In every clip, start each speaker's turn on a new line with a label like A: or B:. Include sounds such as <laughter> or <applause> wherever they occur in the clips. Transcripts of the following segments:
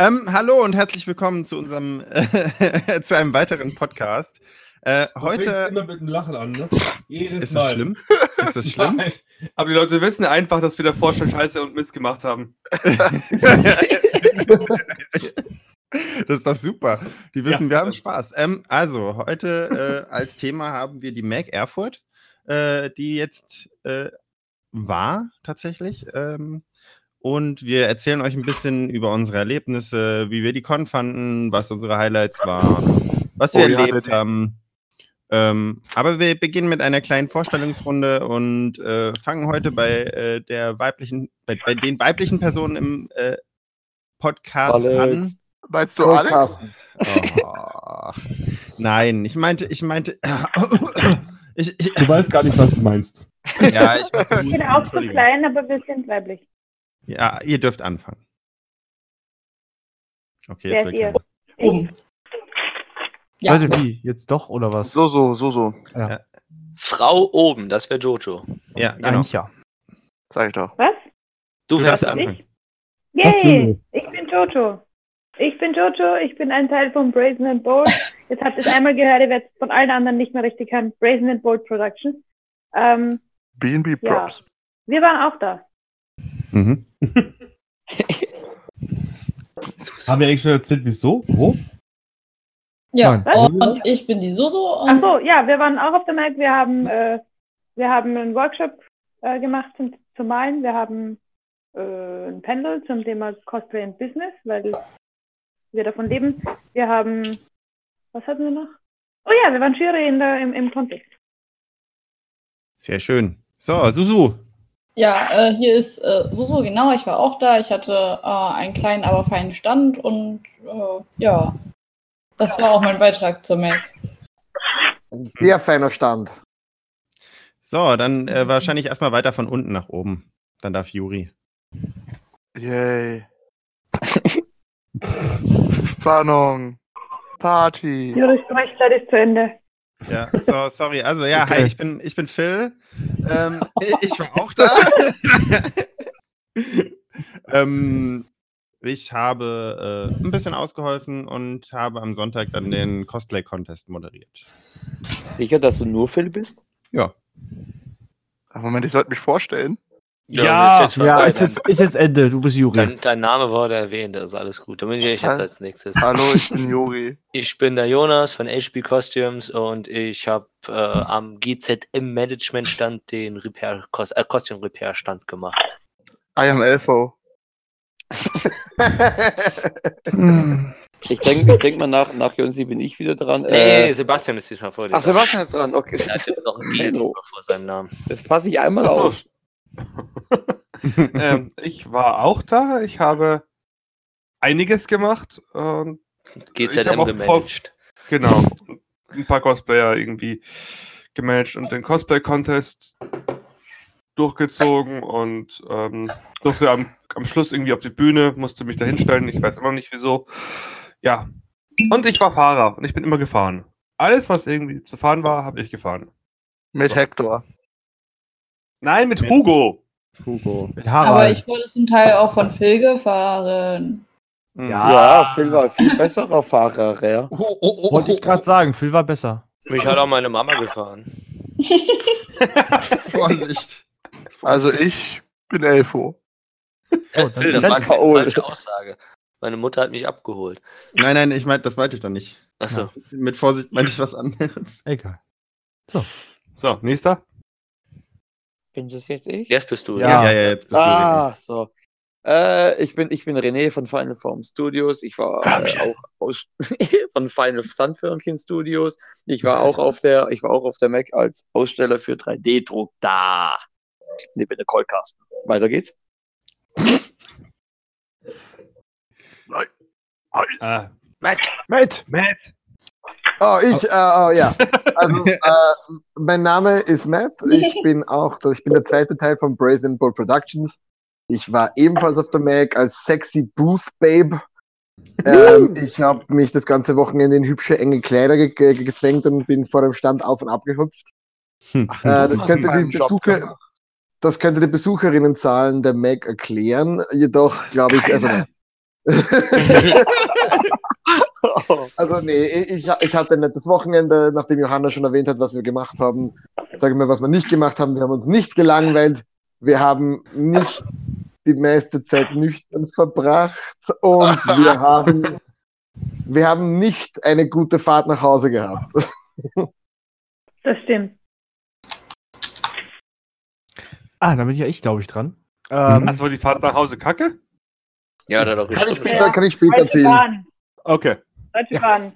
A: Ähm, hallo und herzlich willkommen zu unserem äh, <laughs> zu einem weiteren Podcast. Äh,
B: Du
A: heute
B: immer mit einem Lachen an, ne? Jedes
A: ist
B: Mal.
A: das schlimm? Ist das <laughs> schlimm?
B: Nein.
C: Aber die Leute wissen einfach, dass wir davor schon Scheiße und Mist gemacht haben. <laughs>
A: Das ist doch super. Die wissen,
B: Ja.
A: wir haben Spaß. Ähm, also, heute äh, als Thema haben wir die Mac Erfurt, äh, die jetzt äh, war tatsächlich. Ähm, und wir erzählen euch ein bisschen über unsere Erlebnisse, wie wir die Con fanden, was unsere Highlights waren, was wir
D: Oh ja,
A: erlebt
D: René.
A: haben. Ähm, aber wir beginnen mit einer kleinen Vorstellungsrunde und äh, fangen heute bei äh, der weiblichen, bei, bei den weiblichen Personen im äh, Podcast an.
D: Alex. Meinst du Alex?
A: Oh, nein, ich meinte, ich meinte. <coughs> ich, ich,
B: Du weißt gar nicht, was du meinst.
A: ja, ich
E: Ich bin auch so klein, aber wir sind weiblich.
A: Ja, ihr dürft anfangen. Okay, jetzt kein-
F: Oben. Ja.
G: Leute, wie? Jetzt doch oder was?
D: So, so, so, so.
H: Frau oben, das wäre Jojo.
A: Ja, genau.
G: Eigentlich ja.
D: Sag ich doch.
E: Was?
H: Du
A: darfst
H: an.
A: anfangen.
B: Was
E: Yay!
B: will
E: Ich bin Jojo. Ich bin Jojo, ich bin ein Teil von Brazen and Bold. Jetzt habt ihr es <laughs> einmal gehört, ihr werdet es von allen anderen nicht mehr richtig hören. Brazen and Bold Productions. Ähm, Ja.
D: Props.
E: wir waren auch da.
A: Mhm. <laughs>
B: Haben wir eigentlich schon erzählt, wieso? Wo?
F: Ja,
G: Nein.
F: und ich bin die Soso.
E: Ach
F: Und
E: so, ja, wir waren auch auf der Mac. Wir haben, äh, wir haben einen Workshop äh, gemacht zum, zum Malen. Wir haben äh, ein Panel zum Thema Cosplay and Business, weil wir davon leben. Wir haben, was hatten wir noch? Oh ja, wir waren Jury in der, im, im Contest.
A: Sehr schön. So, Susu.
F: Ja, äh, hier ist äh, Soso, genau, ich war auch da. Ich hatte äh, einen kleinen, aber feinen Stand und äh, ja, das war auch mein Beitrag zur Mac.
D: Ein sehr feiner Stand.
A: So, dann äh, wahrscheinlich erstmal weiter von unten nach oben. Dann darf Juri.
D: Yay. Spannung. Party.
E: Jury Sprechzeit ist zu Ende.
A: Ja, so, sorry. Also, ja, hi,
G: Okay.
A: ich bin, ich bin Phil. Ähm, <laughs> ich war auch da. <laughs> ähm, ich habe äh, ein bisschen ausgeholfen und habe am Sonntag dann den Cosplay-Contest moderiert.
I: Sicher, dass du nur Phil bist?
A: Ja.
D: Ach, Moment, ich sollte mich vorstellen.
G: Ja,
H: ist jetzt
G: ja, ist jetzt, ist jetzt Ende. Du bist Juri.
H: Dein, dein Name wurde erwähnt, das ist alles gut. Dann bin ich jetzt als nächstes.
D: Hallo, ich bin Juri. <laughs>
H: Ich bin der Jonas von HB Costumes und ich habe äh, am GZM Management Stand den Repair, Cos äh, Costume Repair Stand gemacht.
D: I am Elfo. <laughs>
I: Ich denke ich denk mal, nach, nach Jonsi bin ich wieder dran.
H: Nee,
I: Äh,
H: Sebastian ist diesmal vor dir.
I: ach, Sebastian ist dran, okay.
H: Er hat jetzt noch ein G
I: Hallo.
H: vor seinem Namen.
I: Das passe ich einmal auf. <laughs>
C: ähm, ich war auch da. Ich habe einiges gemacht. Ich hab
H: GZM
C: auch
H: gemanagt.
C: genau. Ein paar Cosplayer irgendwie gemanagt und den Cosplay-Contest durchgezogen und ähm, durfte am, am Schluss irgendwie auf die Bühne, musste mich da hinstellen. Ich weiß immer noch nicht wieso. Ja. Und ich war Fahrer und ich bin immer gefahren. Alles, was irgendwie zu fahren war, habe ich gefahren.
D: Mit Hector.
C: Nein, mit Hugo.
A: Hugo.
G: Mit Harald.
F: Aber ich wurde zum Teil auch von Phil gefahren.
I: Ja, Phil war viel besserer Fahrer, ja.
G: Wollte ich gerade sagen, Phil war besser.
H: Mich hat auch meine Mama gefahren. <laughs>
A: Vorsicht.
D: Also ich bin Elfo.
H: Äh,
G: das
H: Phil,
G: ist
H: das war keine
I: faul.
H: falsche Aussage. Meine Mutter hat mich abgeholt.
A: Nein, nein, ich meinte, das meinte ich doch nicht.
H: Achso.
A: Mit Vorsicht meinte ich was anderes.
G: Egal.
C: So, nächster.
I: Bin das jetzt ich?
H: Jetzt bist du.
G: Ja.
A: ja, ja jetzt bist
I: Ah, so. Äh, ich, bin, ich bin René von Final Form Studios. Ich war
D: Ah,
I: äh, auch aus, <laughs> von Final Sunfirmchen Studios. Ich war auch auf der, ich war auch auf der Mac als Aussteller für 3D-Druck da. Neben der Callcasten. Weiter geht's.
C: Äh,
H: Matt,
G: Matt!
C: Matt.
J: Oh, ich, äh, oh, ja. Also, <laughs> äh, mein Name ist Matt. Ich <laughs> bin auch, ich bin der zweite Teil von Brazen Bull Productions. Ich war ebenfalls auf der Mac als sexy Booth Babe. Ähm, ich habe mich das ganze Wochenende in hübsche, enge Kleider ge ge gezwängt und bin vor dem Stand auf und ab gehüpft.
D: Ach,
J: Äh, das könnte die Besucher, das könnte die Besucherinnenzahlen der Mac erklären. Jedoch glaube ich, also. <laughs> <laughs> Also nee, ich, ich hatte ein nettes Wochenende, nachdem Johanna schon erwähnt hat, was wir gemacht haben. Sagen wir, was wir nicht gemacht haben. Wir haben uns nicht gelangweilt. Wir haben nicht die meiste Zeit nüchtern verbracht und wir <laughs> haben, wir haben nicht eine gute Fahrt nach Hause gehabt. <laughs>
E: Das stimmt.
G: Ah, da bin ja ich, glaube ich, dran. Ähm,
C: Hast du die Fahrt nach Hause kacke?
H: Ja, da doch
J: Kann ich später, kann ich später erzählen.
C: Okay.
E: Deutsche
G: Ja.
E: Bahn.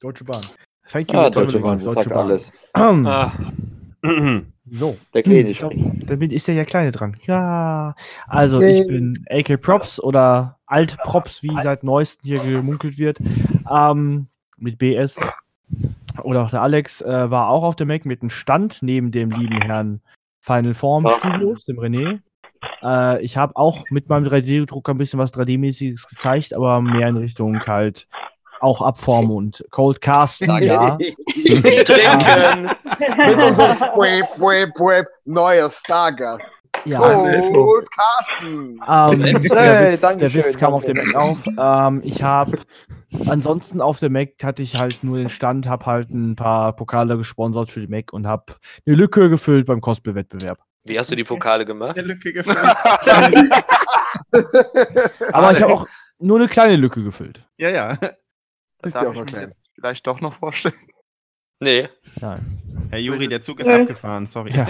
G: Deutsche Bahn. Thank you.
I: Ah, Deutsche Bahn, das
G: Deutsche
I: sagt
G: Bahn.
I: alles.
C: Ah. <clears throat>
G: So.
I: Der Kleine
G: Ich
I: spricht.
G: Damit ist ja der Kleine dran. Ja. Also, ich
J: Yay.
G: bin AK Props oder Alt Props, wie seit neuestem hier gemunkelt wird. Ähm, mit BS. Oder auch der Alex äh, war auch auf der Mac mit einem Stand neben dem lieben Herrn Final Form? Studios, dem René. Äh, ich habe auch mit meinem 3D-Drucker ein bisschen was 3D-mäßiges gezeigt, aber mehr in Richtung halt auch Abform und Cold Casten, <laughs> ja.
H: Trinken!
J: Mit unserem Web, Web, Web, neuer Stargast.
G: ja.
J: Oh, Carsten.
G: Ähm,
I: Hey,
G: der, Witz, der Witz kam auf dem. Mac auf. Ähm, ich habe ansonsten auf der Mac hatte ich halt nur den Stand, habe halt ein paar Pokale gesponsert für die Mac und habe eine Lücke gefüllt beim Cosplay-Wettbewerb.
H: Wie hast du die Pokale gemacht?
A: Der Lücke <laughs> gefallen.
G: Aber ich habe auch nur eine kleine Lücke gefüllt.
A: ja, ja.
J: Ist
D: Darf
J: ja auch noch klein.
D: vielleicht doch noch vorstellen.
H: Nee.
G: Nein.
A: Herr Juri, der Zug ist
E: Äh.
A: abgefahren, sorry.
G: Ja.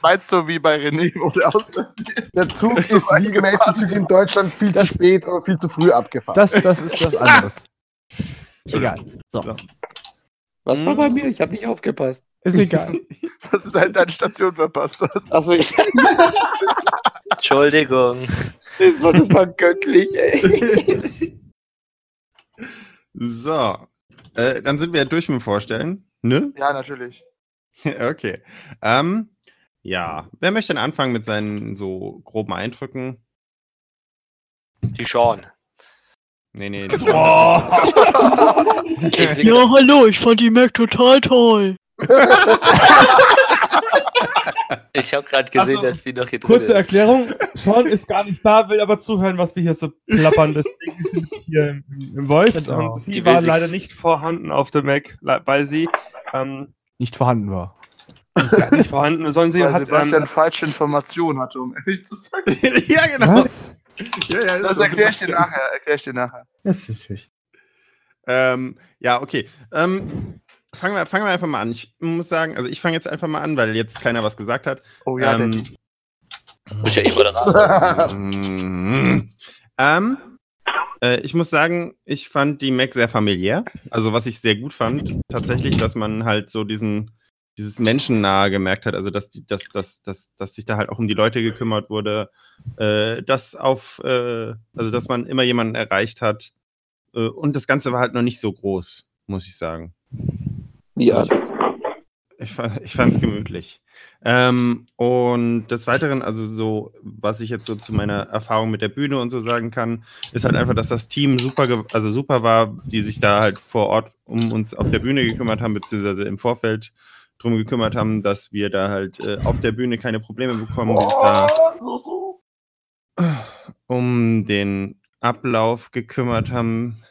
D: Meinst du, wie bei René wurde ausrasiert?
J: Der Zug <laughs> ist wie die meisten Züge in Deutschland viel zu spät oder viel zu früh abgefahren.
G: Das, das ist das <laughs> anderes. Egal. So.
A: So.
I: Was war bei mir? Ich habe nicht aufgepasst.
G: Ist egal.
D: Was du deine, deine Station verpasst hast.
I: Achso, ich,
H: Entschuldigung.
I: das, war, das war göttlich, ey. <laughs>
A: So. Äh, dann sind wir durch mit dem Vorstellen. Ne?
D: Ja, natürlich. <laughs>
A: okay. Ähm, ja. Wer möchte denn anfangen mit seinen so groben Eindrücken?
H: Die Sean.
A: Nee, nee. Die <laughs>
H: Ich sing-
K: hallo, ich fand die Mac total toll. <laughs>
H: Ich habe gerade gesehen,
B: Also,
H: dass die noch hier drin
B: Kurze
H: ist.
B: Erklärung, Sean ist gar nicht da, will aber zuhören, was wir hier so plappern. Deswegen sind wir hier im, im Voice
G: Genau.
B: und sie
C: Die
B: war leider
C: nicht vorhanden auf der Mac, weil sie ähm,
G: Nicht vorhanden war.
C: ja, nicht vorhanden, sondern sie
D: Weil
C: hat
D: Sebastian
C: ähm,
D: falsche Informationen hatte, um ehrlich zu sein. <laughs>
A: ja, genau.
B: Was?
A: Ja, ja,
D: Das
A: so
D: erkläre ich dir nachher. Erkläre ich dir nachher.
G: Das ist natürlich.
A: Ähm, ja, okay. Ähm, fangen, wir, fangen wir einfach mal an. Ich muss sagen, also ich fange jetzt einfach mal an, weil jetzt keiner was gesagt hat.
D: Oh ja,
A: ähm,
H: Bist ja eh Moderator. <laughs>
A: Ähm, äh, ich muss sagen, ich fand die Mac sehr familiär. Also was ich sehr gut fand, tatsächlich, dass man halt so diesen, dieses Menschennahe gemerkt hat. Also dass, die, dass, dass, dass, dass sich da halt auch um die Leute gekümmert wurde. Äh, dass auf, äh, also dass man immer jemanden erreicht hat. Äh, und das Ganze war halt noch nicht so groß, muss ich sagen.
I: Ja,
A: Ich, ich fand es gemütlich. Ähm, und des Weiteren, also so, was ich jetzt so zu meiner Erfahrung mit der Bühne und so sagen kann, ist halt einfach, dass das Team super, also super war, die sich da halt vor Ort um uns auf der Bühne gekümmert haben, beziehungsweise im Vorfeld drum gekümmert haben, dass wir da halt äh, auf der Bühne keine Probleme bekommen, die sich da
D: so, so.
A: um den Ablauf gekümmert haben,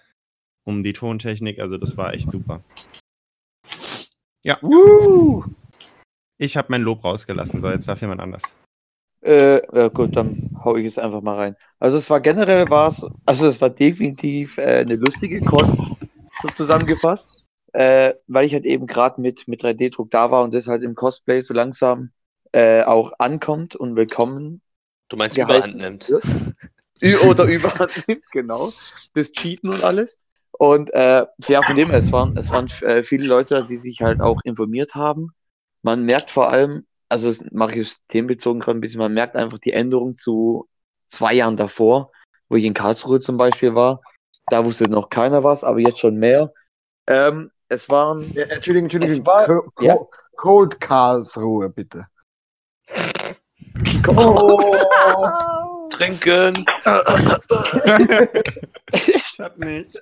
A: um die Tontechnik, also das war echt super. Ja. Ich habe mein Lob rausgelassen, so jetzt darf jemand anders.
I: Äh, ja gut, dann hau ich es einfach mal rein. Also es war generell war's, also es war definitiv äh, eine lustige Con, so zusammengefasst, äh, weil ich halt eben gerade mit, mit 3D-Druck da war und das halt im Cosplay so langsam äh, auch ankommt und willkommen
H: Du meinst überhand nimmt.
I: wird. Oder überhand nimmt, genau. Das Cheaten und alles. Und äh, ja, von dem her, es waren, es waren äh, viele Leute, die sich halt auch informiert haben. Man merkt vor allem, also das mache ich themenbezogen gerade ein bisschen, man merkt einfach die Änderung zu zwei Jahren davor, wo ich in Karlsruhe zum Beispiel war. Da wusste noch keiner was, aber jetzt schon mehr. Ähm, es waren,
J: Ja, Entschuldigung, Entschuldigung.
I: Es war- ja.
J: Cold Karlsruhe, bitte.
H: Trinken! <laughs> <laughs>
A: Ich hab nicht.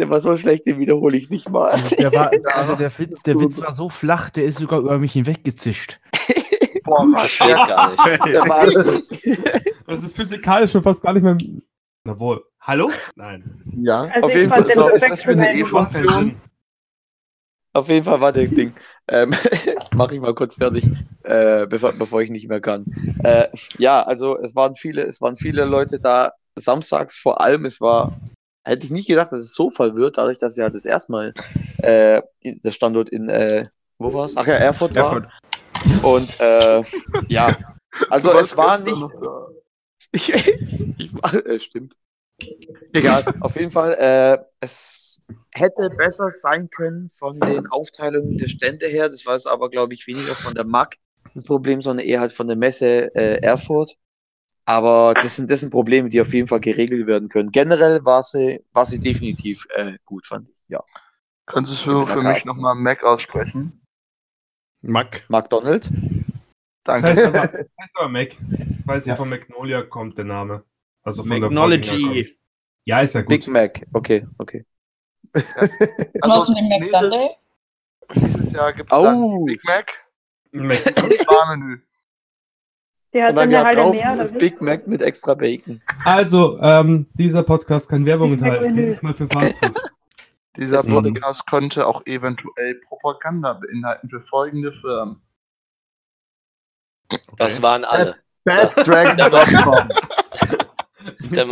I: Der war so schlecht, den wiederhole ich nicht mal.
G: Der, war, <laughs> also der, Witz, der Witz war so flach, der ist sogar über mich hinweggezischt. <laughs>
D: Boah,
H: Das geht gar nicht. <laughs>
I: Der war,
B: Das ist physikalisch schon fast gar nicht mehr
C: Jawohl. Hallo? Nein.
J: Ja.
E: Also
I: Auf
E: ich
I: jeden Fall so,
D: ist das für eine E-Funktion?
I: Auf jeden Fall war der Ding. Ähm, Mache ich mal kurz fertig, äh, bevor, bevor ich nicht mehr kann. Äh, ja, also es waren viele, es waren viele Leute da. Samstags vor allem, es war, hätte ich nicht gedacht, dass es so voll wird, dadurch, dass ja das erstmal äh, der Standort in, äh, wo war's? Ach ja, Erfurt war.
A: Erfurt.
I: Und äh, ja, also
D: Du warst
I: es war nicht.
D: noch da. <laughs>
I: Ich, ich war, äh, stimmt. Egal, auf jeden Fall, äh, es hätte besser sein können von den Aufteilungen der Stände her. Das war es aber, glaube ich, weniger von der MAG das Problem, sondern eher halt von der Messe äh, Erfurt. Aber das sind, das sind Probleme, die auf jeden Fall geregelt werden können. Generell war sie, war sie definitiv äh, gut, fand ich. Ja.
D: Könntest du für mich nochmal Mac aussprechen?
A: Mac.
I: McDonald?
C: Das
D: Danke.
C: heißt aber, <laughs> das heißt aber Mac. Weil sie von Magnolia kommt, der Name. Also von
A: Magnology.
C: Vorgängerkom- Ja, ist ja gut.
I: Big Mac, okay, okay.
F: Was mit dem Mac Sunday?
D: Dieses Jahr gibt es
I: Au.
D: dann Big Mac
C: Mac
D: und Sparmenü.
E: Die hat dann eine
I: drauf
E: mehr. Oder?
I: Big Mac mit extra Bacon.
C: Also, ähm, dieser Podcast kann Werbung <laughs> enthalten. Dieses Mal für Fastfood. <laughs>
D: Dieser
C: Mhm.
D: Podcast könnte auch eventuell Propaganda beinhalten für folgende Firmen.
H: Das waren alle.
J: Baddragon.com. <laughs>
H: Dann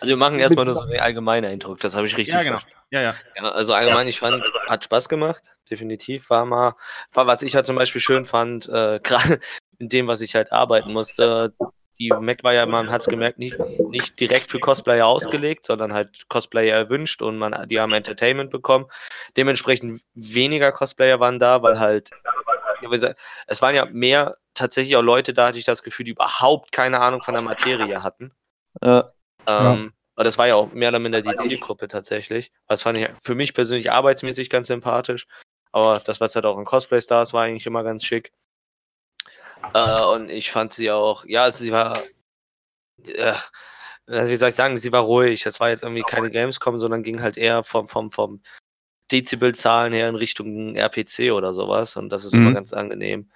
H: also wir machen erstmal nur so <laughs> einen allgemeinen Eindruck, das habe ich richtig
A: Ja, genau.
H: verstanden.
A: Ja, ja.
H: Ja, also allgemein, ich fand, hat Spaß gemacht, definitiv. War mal, war, was ich halt zum Beispiel schön fand, äh, <laughs> gerade in dem, was ich halt arbeiten musste. Die Mac war ja, man hat es gemerkt, nicht, nicht direkt für Cosplayer ausgelegt, sondern halt Cosplayer erwünscht und man, die haben Entertainment bekommen. Dementsprechend weniger Cosplayer waren da, weil halt, ja, es waren ja mehr tatsächlich auch Leute da, hatte ich das Gefühl, die überhaupt keine Ahnung von der Materie hatten.
I: Ja.
H: Ähm, Aber das war ja auch mehr oder minder die Zielgruppe tatsächlich. Das fand ich für mich persönlich arbeitsmäßig ganz sympathisch. Aber das, was halt auch in Cosplay-Stars war, eigentlich immer ganz schick. Äh, und ich fand sie auch, ja, sie war, äh, wie soll ich sagen, sie war ruhig. Es war jetzt irgendwie keine Gamescom, sondern ging halt eher vom, vom, vom Dezibelzahlen her in Richtung RPC oder sowas. Und das ist
A: Mhm.
H: immer ganz angenehm.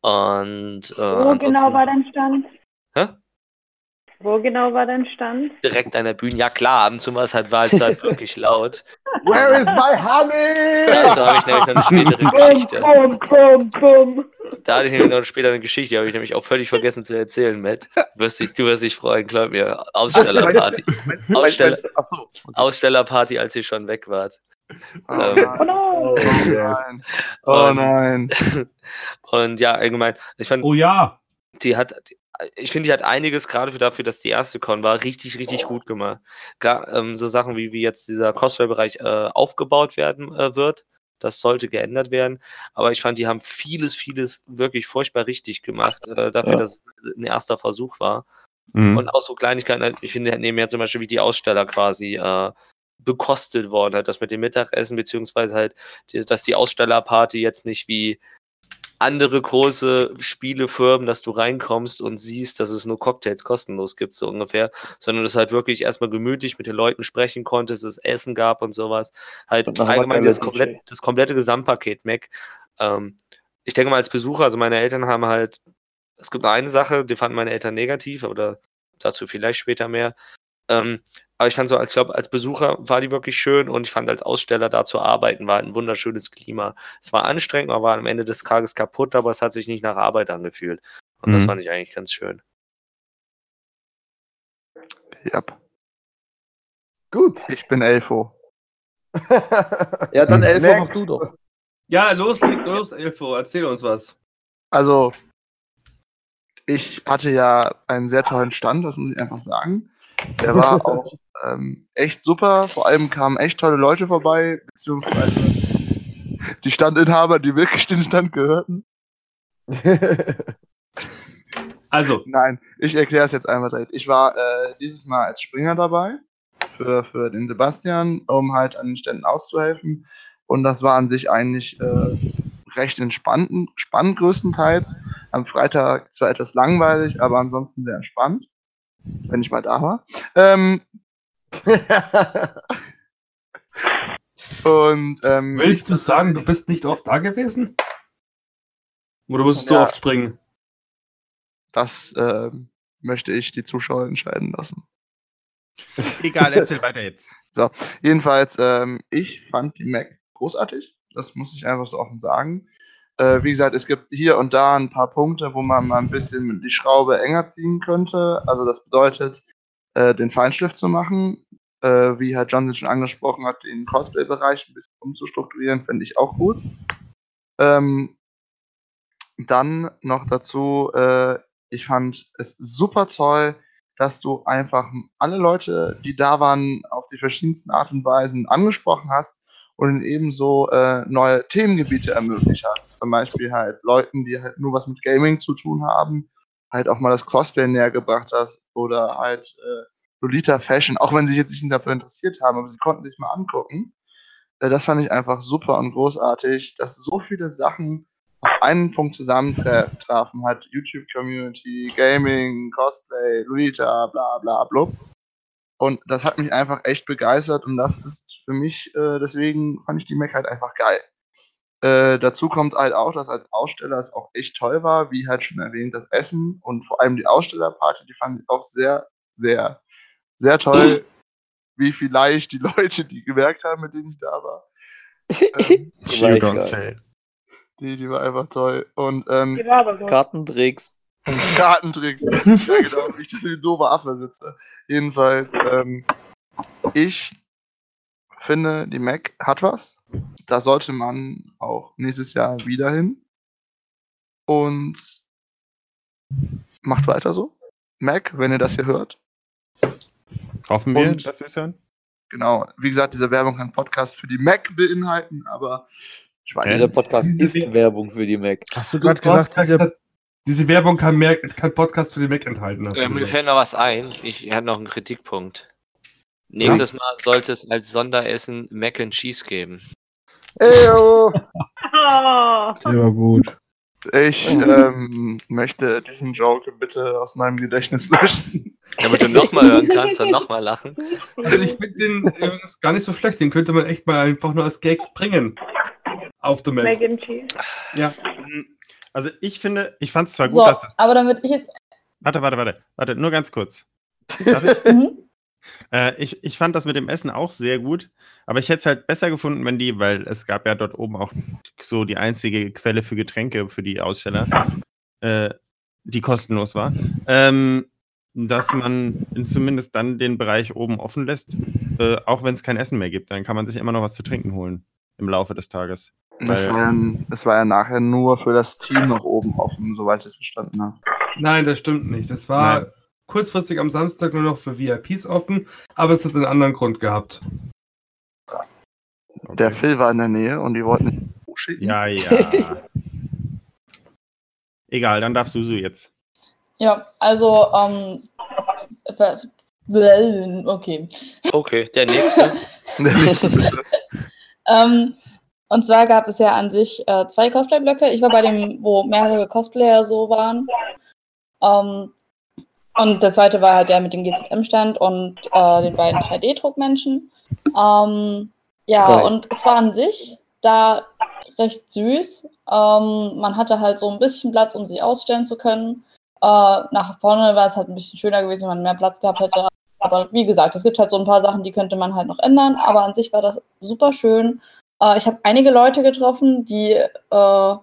H: Und äh,
E: Wo genau war dein Stand?
H: Hä?
E: Wo genau war dein Stand?
H: direkt an der Bühne. Ja klar, ab und zu war es halt, war es halt <laughs> wirklich laut.
J: Where is my honey?
H: Dazu habe ich nämlich noch eine spätere Geschichte.
E: bum, bum, bum.
H: Da hatte ich nämlich noch später eine Geschichte, die habe ich nämlich auch völlig vergessen zu erzählen, Matt. Du wirst dich, du wirst dich freuen, glaub mir. Ausstellerparty. Aussteller,
I: Achso.
H: Ausstellerparty, als ihr schon weg wart.
D: Oh
H: Ähm,
E: Oh
D: nein.
E: no.
D: Oh nein. Oh
H: Und-
D: nein. <laughs>
H: Und ja, allgemein, ich fand,
C: Oh ja.
H: Die hat, ich finde, die hat einiges gerade für dafür, dass die erste Con war, richtig, richtig gut gemacht. Gar, ähm, so Sachen wie, wie jetzt dieser Cosplay-Bereich äh, aufgebaut werden äh, wird, das sollte geändert werden. Aber ich fand, die haben vieles, vieles wirklich furchtbar richtig gemacht, äh, dafür,
I: Ja.
H: dass es ein erster Versuch war.
A: Mhm.
H: Und auch so Kleinigkeiten, halt, ich finde, nebenher zum Beispiel wie die Aussteller quasi äh, bekostet worden, halt das mit dem Mittagessen, beziehungsweise halt, dass die Ausstellerparty jetzt nicht wie andere große Spielefirmen, dass du reinkommst und siehst, dass es nur Cocktails kostenlos gibt, so ungefähr, sondern dass halt wirklich erstmal gemütlich mit den Leuten sprechen konntest, es Essen gab und sowas. Halt
I: Und
H: allgemein das, komplett, das komplette Gesamtpaket, Mac. Ähm, ich denke mal als Besucher, also meine Eltern haben halt, es gibt nur eine Sache, die fanden meine Eltern negativ, aber dazu vielleicht später mehr. Ähm, aber ich fand so, ich glaube, als Besucher war die wirklich schön und ich fand als Aussteller da zu arbeiten war ein wunderschönes Klima. Es war anstrengend, man war am Ende des Tages kaputt, aber es hat sich nicht nach Arbeit angefühlt. Und das
A: Mhm.
H: fand ich eigentlich ganz schön.
D: Yep.
J: Gut.
D: Ich bin Elfo.
I: Ja, dann <laughs> Elfo
J: Next.
I: mach du doch.
C: Ja, los, leg los, Elfo, erzähl uns was.
D: Also, ich hatte ja einen sehr tollen Stand, das muss ich einfach sagen. Der war auch ähm, echt super. Vor allem kamen echt tolle Leute vorbei, beziehungsweise die Standinhaber, die wirklich den Stand gehörten. <laughs>
C: Also,
D: Nein, ich erkläre es jetzt einmal direkt. Ich war äh, dieses Mal als Springer dabei für, für den Sebastian, um halt an den Ständen auszuhelfen. Und das war an sich eigentlich äh, recht entspannt, spannend größtenteils. Am Freitag zwar etwas langweilig, aber ansonsten sehr entspannt, wenn ich mal da war. Ähm, <laughs> und ähm,
C: willst du sagen, du bist nicht oft da gewesen? Oder musstest du
D: Ja.
C: oft springen?
D: das ähm, möchte ich die Zuschauer entscheiden lassen. <laughs>
A: Egal, erzähl weiter jetzt.
D: So, jedenfalls, ähm, ich fand die Mac großartig. Das muss ich einfach so offen sagen. Äh, wie gesagt, es gibt hier und da ein paar Punkte, wo man mal ein bisschen die Schraube enger ziehen könnte. Also das bedeutet, äh, den Feinschliff zu machen. Äh, wie Herr Johnson schon angesprochen hat, den Cosplay-Bereich ein bisschen umzustrukturieren, finde ich auch gut. Ähm, dann noch dazu, äh, ich fand es super toll, dass du einfach alle Leute, die da waren, auf die verschiedensten Art und Weisen angesprochen hast und ebenso äh, neue Themengebiete ermöglicht hast. Zum Beispiel halt Leuten, die halt nur was mit Gaming zu tun haben, halt auch mal das Cosplay näher gebracht hast oder halt äh, Lolita Fashion, auch wenn sie sich jetzt nicht dafür interessiert haben, aber sie konnten sich mal angucken. Äh, das fand ich einfach super und großartig, dass so viele Sachen auf einen Punkt zusammentrafen, halt YouTube-Community, Gaming, Cosplay, Lolita, bla bla blub. Und das hat mich einfach echt begeistert und das ist für mich, äh, deswegen fand ich die Mac halt einfach geil. Äh, dazu kommt halt auch, dass als Aussteller es auch echt toll war, wie halt schon erwähnt, das Essen und vor allem die Ausstellerparty, die fand ich auch sehr, sehr, sehr toll, wie vielleicht die <laughs> Leute, die gemerkt haben, mit denen ich da war. Ähm, <laughs> die, die war einfach toll. Und ähm.
I: Kartentricks.
D: Kartentricks. ja, genau. Ich dass ich ein doofer Affe sitze. Jedenfalls, ähm, ich finde, die Mac hat was. Da sollte man auch nächstes Jahr wieder hin. Und macht weiter so. Mac, wenn ihr das hier hört.
A: Hoffen wir,
D: Und-
A: dass wir es hören.
D: Genau. Wie gesagt, diese Werbung kann Podcast für die Mac beinhalten, aber ich weiß
I: Dieser
D: nicht.
I: Podcast ist Werbung für die Mac.
G: Hast du gerade gesagt,
C: gesagt,
G: diese,
C: Werbung kann, mehr, kann Podcast für die Mac enthalten. du
H: Äh, mir fällt noch was ein. Ich hätte noch einen Kritikpunkt. Nächstes Mal sollte es als Sonderessen Mac and Cheese geben.
J: Eyo.
E: Oh.
G: der war gut.
D: Ich ähm, möchte diesen Joke bitte aus meinem Gedächtnis löschen.
H: Damit du nochmal hören kannst und nochmal lachen.
C: Also ich finde den übrigens gar nicht so schlecht. Den könnte man echt mal einfach nur als Gag bringen. Auf der Mac.
E: Mac and Cheese.
C: Ja.
A: Also ich finde, ich fand es zwar gut,
F: So,
A: dass das.
F: aber dann würde ich jetzt.
A: Warte, warte, warte, warte, nur ganz kurz. Darf ich? <laughs>
F: Mhm.
A: Äh, ich, ich fand das mit dem Essen auch sehr gut, aber ich hätte es halt besser gefunden, wenn die, weil es gab ja dort oben auch so die einzige Quelle für Getränke für die Aussteller, äh, die kostenlos war, ähm, dass man zumindest dann den Bereich oben offen lässt, äh, auch wenn es kein Essen mehr gibt. Dann kann man sich immer noch was zu trinken holen im Laufe des Tages.
D: Das
A: Weil-
D: war, ja, das war ja nachher nur für das Team noch oben offen, soweit ich es verstanden habe.
C: Nein, das stimmt nicht. Das war
A: Nein.
C: kurzfristig am Samstag nur noch für VIPs offen, aber es hat einen anderen Grund gehabt.
D: Der Phil war in der Nähe und die wollten nicht hochschicken.
A: Ja, ja. <laughs> Egal, dann darf Susu jetzt.
F: Ja, also, ähm. Okay.
H: Okay, der nächste. <laughs>
F: Ähm, und zwar gab es ja an sich äh, zwei Cosplay-Blöcke. Ich war bei dem, wo mehrere Cosplayer so waren. Ähm, und der zweite war halt der mit dem GZM-Stand und äh, den beiden 3D-Druckmenschen. Ähm, ja,
I: Geil.
F: und es war an sich da recht süß. Ähm, man hatte halt so ein bisschen Platz, um sich ausstellen zu können. Äh, nach vorne war es halt ein bisschen schöner gewesen, wenn man mehr Platz gehabt hätte. Aber wie gesagt, es gibt halt so ein paar Sachen, die könnte man halt noch ändern. Aber an sich war das super schön. Äh, ich habe einige Leute getroffen, die äh,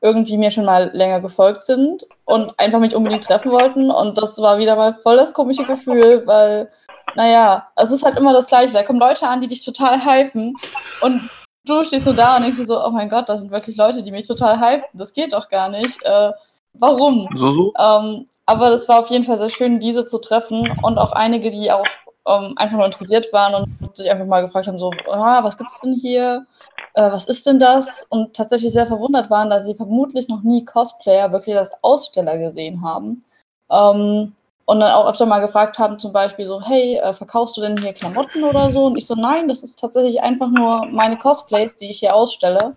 F: irgendwie mir schon mal länger gefolgt sind und einfach mich unbedingt treffen wollten. Und das war wieder mal voll das komische Gefühl, weil, naja, es ist halt immer das Gleiche. Da kommen Leute an, die dich total hypen. Und du stehst so da und denkst dir so, oh mein Gott, das sind wirklich Leute, die mich total hypen. Das geht doch gar nicht. Äh, warum?
D: Susu?
F: Ähm, aber das war auf jeden Fall sehr schön, diese zu treffen und auch einige, die auch ähm, einfach nur interessiert waren und sich einfach mal gefragt haben, so, ah, was gibt's denn hier? Äh, was ist denn das? Und tatsächlich sehr verwundert waren, dass sie vermutlich noch nie Cosplayer wirklich als Aussteller gesehen haben. Ähm, und dann auch öfter mal gefragt haben, zum Beispiel so, hey, äh, verkaufst du denn hier Klamotten oder so? Und ich so, nein, das ist tatsächlich einfach nur meine Cosplays, die ich hier ausstelle.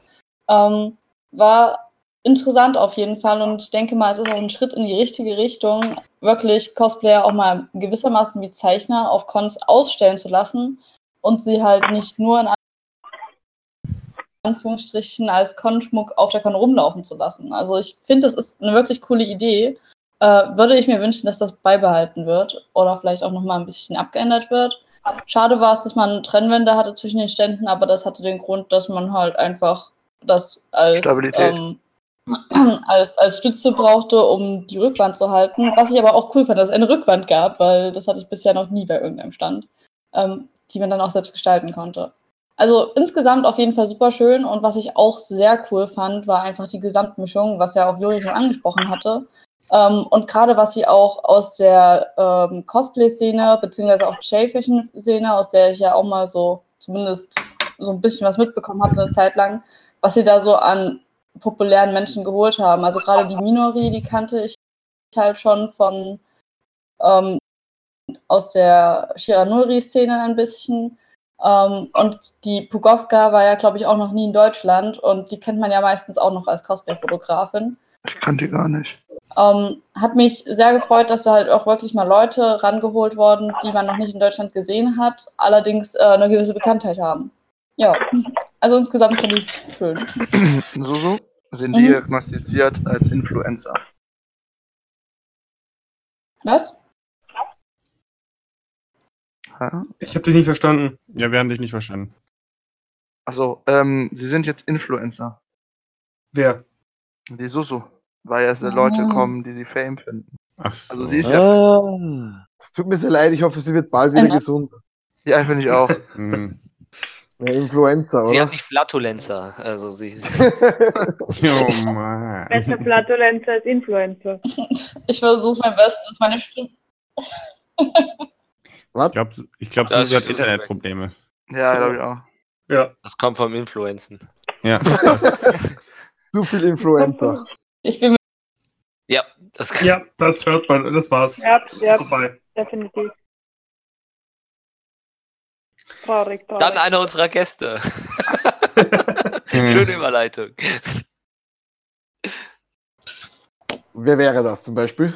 F: Ähm, war interessant auf jeden Fall und ich denke mal, es ist auch ein Schritt in die richtige Richtung, wirklich Cosplayer auch mal gewissermaßen wie Zeichner auf Cons ausstellen zu lassen und sie halt nicht nur in Anführungsstrichen als Con-Schmuck auf der Con rumlaufen zu lassen. Also ich finde, das ist eine wirklich coole Idee äh, würde ich mir wünschen, dass das beibehalten wird oder vielleicht auch nochmal ein bisschen abgeändert wird. Schade war es, dass man Trennwände hatte zwischen den Ständen, aber das hatte den Grund, dass man halt einfach das als,
D: Stabilität.
F: ähm, <clears throat> als, als Stütze brauchte, um die Rückwand zu halten. Was ich aber auch cool fand, dass es eine Rückwand gab, weil das hatte ich bisher noch nie bei irgendeinem Stand, ähm, die man dann auch selbst gestalten konnte. Also insgesamt auf jeden Fall super schön und was ich auch sehr cool fand, war einfach die Gesamtmischung, was ja auch Juri schon angesprochen hatte. Ähm, und gerade was sie auch aus der ähm, Cosplay-Szene, beziehungsweise auch J-Fashion-Szene, aus der ich ja auch mal so zumindest so ein bisschen was mitbekommen hatte eine Zeit lang, was sie da so an populären Menschen geholt haben. Also gerade die Minori, die kannte ich halt schon von ähm, aus der Shiranuri-Szene ein bisschen. Ähm, und die Pugovka war ja, glaube ich, auch noch nie in Deutschland und die kennt man ja meistens auch noch als Cosplay-Fotografin.
D: Ich kannte die gar nicht.
F: Ähm, hat mich sehr gefreut, dass da halt auch wirklich mal Leute rangeholt wurden, die man noch nicht in Deutschland gesehen hat, allerdings äh, eine gewisse Bekanntheit haben. Ja, also insgesamt finde ich es schön.
D: Susu, sind
F: Mhm.
D: diagnostiziert als Influencer.
F: Was?
D: Ja?
C: Ich habe dich nicht verstanden.
A: Ja, wir haben dich nicht verstanden.
D: Also, ähm, sie sind jetzt Influencer.
C: Wer?
D: Die Susu. Weil jetzt Leute
F: Ah.
D: kommen, die sie Fame finden.
A: Ach so.
D: Also sie ist ja,
I: Ah.
J: Es tut mir sehr leid, ich hoffe, sie wird bald wieder
F: Ähm,
J: gesund.
D: ja, finde ich auch. <laughs>
J: Ja, Influenza,
H: Sie
J: oder?
H: hat nicht Flatulenza. Also sie, <laughs>
A: Oh <laughs> Mann.
E: Besser Flatulenz als Influencer. <laughs>
F: Ich versuche mein Bestes, meine Stimme.
J: Was?
A: Ich glaube, ich glaub, Susi hat Internetprobleme.
D: Ja, glaube ich auch.
C: Ja.
H: das kommt vom Influenzen.
A: Ja.
J: Zu viel Influenza.
F: Ich bin
H: Ja, das kann.
C: Ja, das hört man. Das war's.
E: Ja, ja,
C: Vorbei.
E: definitiv. Traurig, traurig.
H: Dann einer unserer Gäste. <laughs> Schöne Überleitung.
J: Wer wäre das zum Beispiel?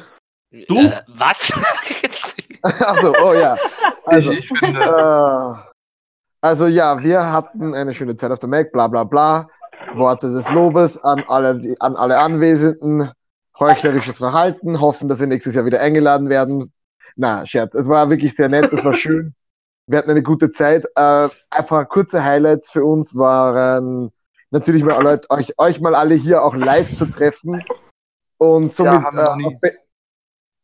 C: Du?
H: Äh, was? <laughs>
J: Achso, oh ja. Also,
D: ich, ich finde,
J: äh, also ja, wir hatten eine schöne Zeit auf der Mac, bla bla bla. Worte des Lobes an alle, an alle Anwesenden. Heuchlerisches Verhalten, hoffen, dass wir nächstes Jahr wieder eingeladen werden. Na, Scherz. Es war wirklich sehr nett, es war schön. Wir hatten eine gute Zeit. Äh, einfach kurze Highlights für uns waren natürlich mal Leute, euch, euch mal alle hier auch live zu treffen. Und somit.
D: Ja,
J: Be-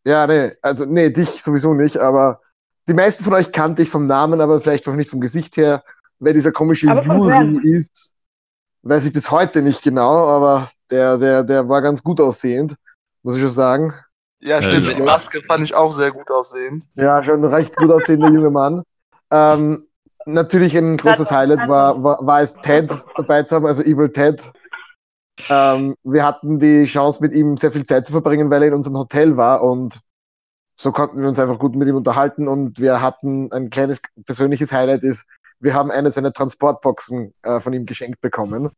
J: ja, nee, also nee, dich sowieso nicht, aber die meisten von euch kannte ich vom Namen, aber vielleicht auch nicht vom Gesicht her. Wer dieser komische Juri ist, weiß ich bis heute nicht genau, aber der, der, der war ganz gut aussehend, muss ich schon sagen.
D: ja, stimmt. Die Maske fand ich auch sehr gut aussehend.
J: Ja, schon ein recht gut aussehender <laughs> junger Mann. Ähm, natürlich ein großes Highlight war, war, war es Ted dabei zu haben, also Evil Ted. Ähm, wir hatten die Chance, mit ihm sehr viel Zeit zu verbringen, weil er in unserem Hotel war und so konnten wir uns einfach gut mit ihm unterhalten und wir hatten ein kleines persönliches Highlight ist, wir haben eine seiner Transportboxen äh, von ihm geschenkt bekommen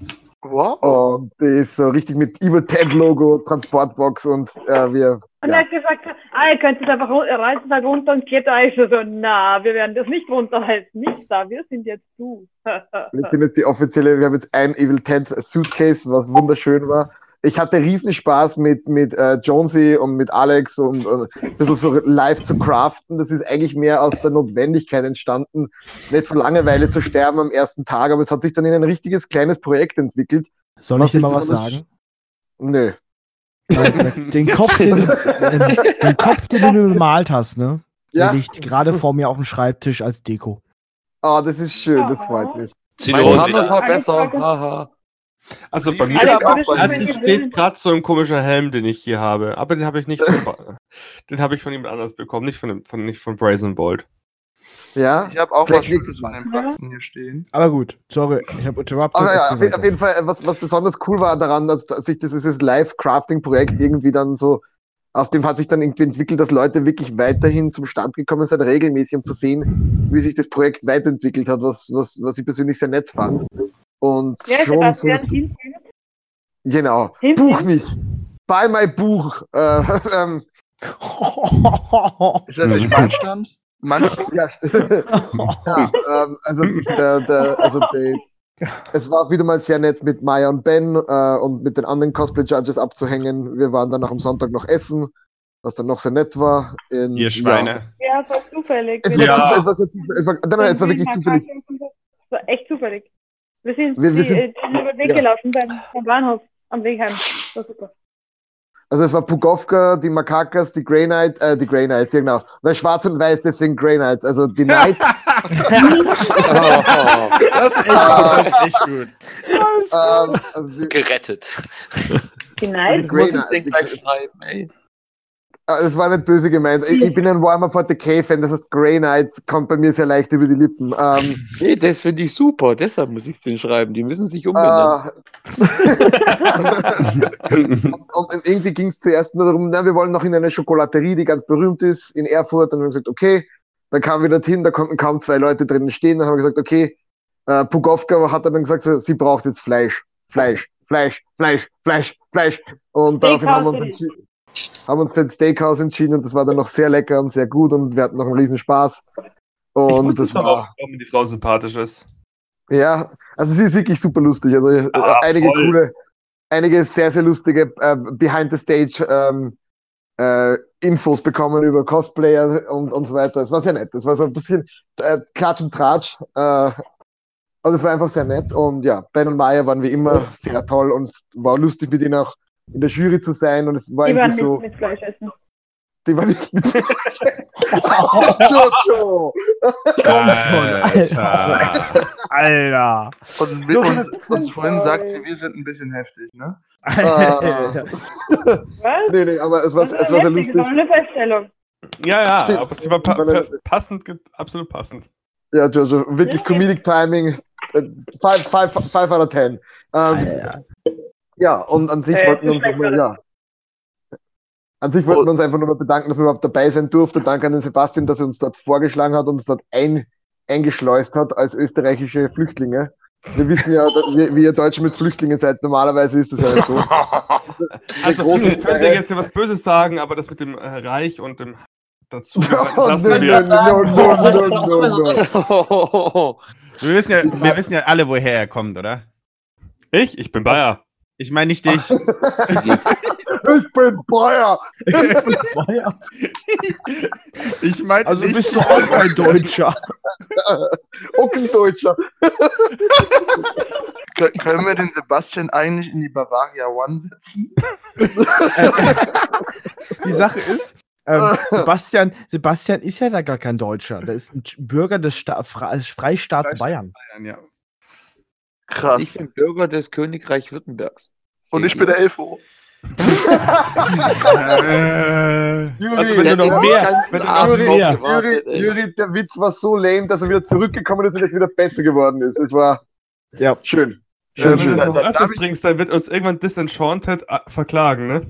D: Wow.
J: und die ist so richtig mit Evil Ted Logo, Transportbox und äh, wir
E: Und
J: ja.
E: er hat gesagt, ah, ihr könnt es einfach run- reißen da runter und geht da. Ich so, na, wir werden das nicht runterhalten. Nicht da, wir sind jetzt du. <laughs>
J: Wir sind jetzt die offizielle, wir haben jetzt ein Evil Ted Suitcase, was wunderschön war. Ich hatte Riesenspaß mit, mit äh, Jonesy und mit Alex und, und ein bisschen so live zu craften. Das ist eigentlich mehr aus der Notwendigkeit entstanden, nicht von Langeweile zu sterben am ersten Tag, aber es hat sich dann in ein richtiges kleines Projekt entwickelt.
G: Soll ich dir mal was sagen?
J: Nö.
G: Nein, Den Kopf, den, den, den Kopf, den du gemalt hast, ne?
J: Ja.
G: Der liegt gerade vor mir auf dem Schreibtisch als Deko.
J: Oh, das ist schön, das freut mich.
I: Mein. Name war
E: Eine
I: besser. Haha.
C: Also bei mir steht gerade so ein komischer Helm, den ich hier habe. Aber den habe ich nicht von, <laughs> den habe ich von jemand anders bekommen, nicht von, dem- von, nicht von Brazen Bolt.
J: Ja.
D: Ich habe auch
J: Vielleicht
D: was Schönes von den Praxen hier stehen.
G: Aber gut, sorry, ich habe interrupted.
J: Aber ja, auf, auf jeden Fall, was, was besonders cool war daran, dass, dass sich das, dieses Live-Crafting-Projekt irgendwie dann so, aus dem hat sich dann irgendwie entwickelt, dass Leute wirklich weiterhin zum Stand gekommen sind, regelmäßig, um zu sehen, wie sich das Projekt weiterentwickelt hat, was, was, was ich persönlich sehr nett fand. Und
E: Ja,
J: schon so, genau,
E: Team,
J: buch
E: Team.
J: mich, buy my Buch. Äh, <laughs> ähm, <laughs>
D: Ist das nicht <laughs> mein Stand? Stand? <laughs>
J: Ja, <laughs> ja ähm, also, der, der, also die, es war wieder mal sehr nett mit Maya und Ben äh, und mit den anderen Cosplay-Judges abzuhängen. Wir waren dann auch am Sonntag noch essen. was dann noch sehr nett war. In,
A: Ihr Schweine.
E: Ja, zufällig.
J: Es war, zufällig, es war, zufällig, es war, nein, nein, es war wirklich zufällig.
E: Es war echt zufällig. Wir sind,
J: Wir- wir sind-
E: äh, die sind über den Weg
J: ja.
E: gelaufen beim, beim Bahnhof am Weg heim. Das war super.
J: Also es war Pugovka, die Makakas, die Grey Knight, äh, die Grey Knights, ja genau. Weil schwarz und weiß, deswegen Grey Knights. Also die Knights. <laughs>
A: Das ist echt gut, das ist echt gut.
J: ähm, also die,
H: Gerettet.
E: Die
J: die
E: Knights?
J: Grey
I: Muss ich
J: Knights.
I: den gleich schreiben, ey.
J: Ah, Es war nicht böse gemeint. Ich, ich bin ein Warhammer 40k-Fan, das heißt Grey Knights kommt bei mir sehr leicht über die Lippen. Ähm, <laughs>
I: Nee, das finde ich super, deshalb muss ich den schreiben. Die müssen sich umbenennen.
J: äh, <laughs> und irgendwie ging es zuerst nur darum, na, wir wollen noch in eine Schokolaterie, die ganz berühmt ist, in Erfurt. Und wir haben gesagt, okay. Dann kamen wir dorthin, da konnten kaum zwei Leute drinnen stehen. Dann haben wir gesagt, okay. Äh, Pugovka hat dann gesagt, so, sie braucht jetzt Fleisch. Fleisch, Fleisch, Fleisch, Fleisch, Fleisch. Und daraufhin haben wir uns entschieden haben uns für ein Steakhouse entschieden und das war dann noch sehr lecker und sehr gut und wir hatten noch einen riesen Spaß.
C: ich
J: Und
C: wusste
J: das war,
C: warum, warum die Frau sympathisch ist.
J: ja, also sie ist wirklich super lustig. Also äh,
C: Ah,
J: einige
C: voll.
J: coole, einige sehr, sehr lustige äh, Behind the Stage ähm, äh, Infos bekommen über Cosplayer und, und so weiter. Es war sehr nett. Es war so ein bisschen äh, Klatsch und Tratsch. Äh, und es war einfach sehr nett. Und ja, Ben und Maya waren wie immer sehr toll und war lustig mit ihnen auch in der Jury zu sein. Und es war
E: Die waren
J: irgendwie
E: nicht
J: so.
E: mit Fleisch essen.
J: Die war nicht mit Jojo!
A: Alter.
G: Alter.
D: Und mit uns, uns vorhin sagt sie, wir sind ein bisschen heftig, ne?
J: Ah.
E: Was?
J: nee, nee, aber es war, es war sehr lustig.
E: Das war eine Feststellung.
C: Ja, ja,
J: Stimmt.
C: aber sie war pa pa passend, absolut passend.
J: Ja, Jojo, wirklich Comedic Timing. 5 out of 10. Ähm, ja, und an sich
E: Äh,
J: wollten wir uns nochmal, ja. An sich wollten wir uns einfach nur mal bedanken, dass wir überhaupt dabei sein durften. Danke an den Sebastian, dass er uns dort vorgeschlagen hat und uns dort ein, eingeschleust hat als österreichische Flüchtlinge. Wir wissen ja, wie, wie ihr Deutsche mit Flüchtlingen seid. Normalerweise ist das ja nicht so. <laughs>
C: Also, ich könnte jetzt hier was Böses sagen, aber das mit dem äh, Reich und dem dazu lassen wir
A: wissen ja alle, woher er kommt, oder?
C: Ich? Ich bin Bayer.
A: Ich meine nicht dich. <laughs>
J: Ich bin Bayer! <laughs>
A: Ich meine
G: Also
A: nicht
G: bist du auch kein Deutscher.
J: Auch ein <laughs> Deutscher.
D: Kö- Können wir den Sebastian eigentlich in die Bavaria One setzen?
G: Die Sache ist, ähm, Sebastian, Sebastian ist ja da gar kein Deutscher. Der ist ein Bürger des Sta Fre Freistaats Bayern.
A: Ja.
I: Ich
D: Krass.
I: bin Bürger des Königreich Württembergs.
D: Und ich bin der Elfo.
A: Äh,
J: Juri,
C: Also, wenn du noch mehr, wenn du noch
J: Juri,
C: mehr,
J: Juri. Juri, der Witz war so lame, dass er wieder zurückgekommen ist und jetzt wieder besser geworden ist. Es war ja schön.
C: also,
J: Schön,
C: wenn du das noch öfters
D: ich-
C: bringst, dann wird uns irgendwann Disenchanted äh, verklagen, ne?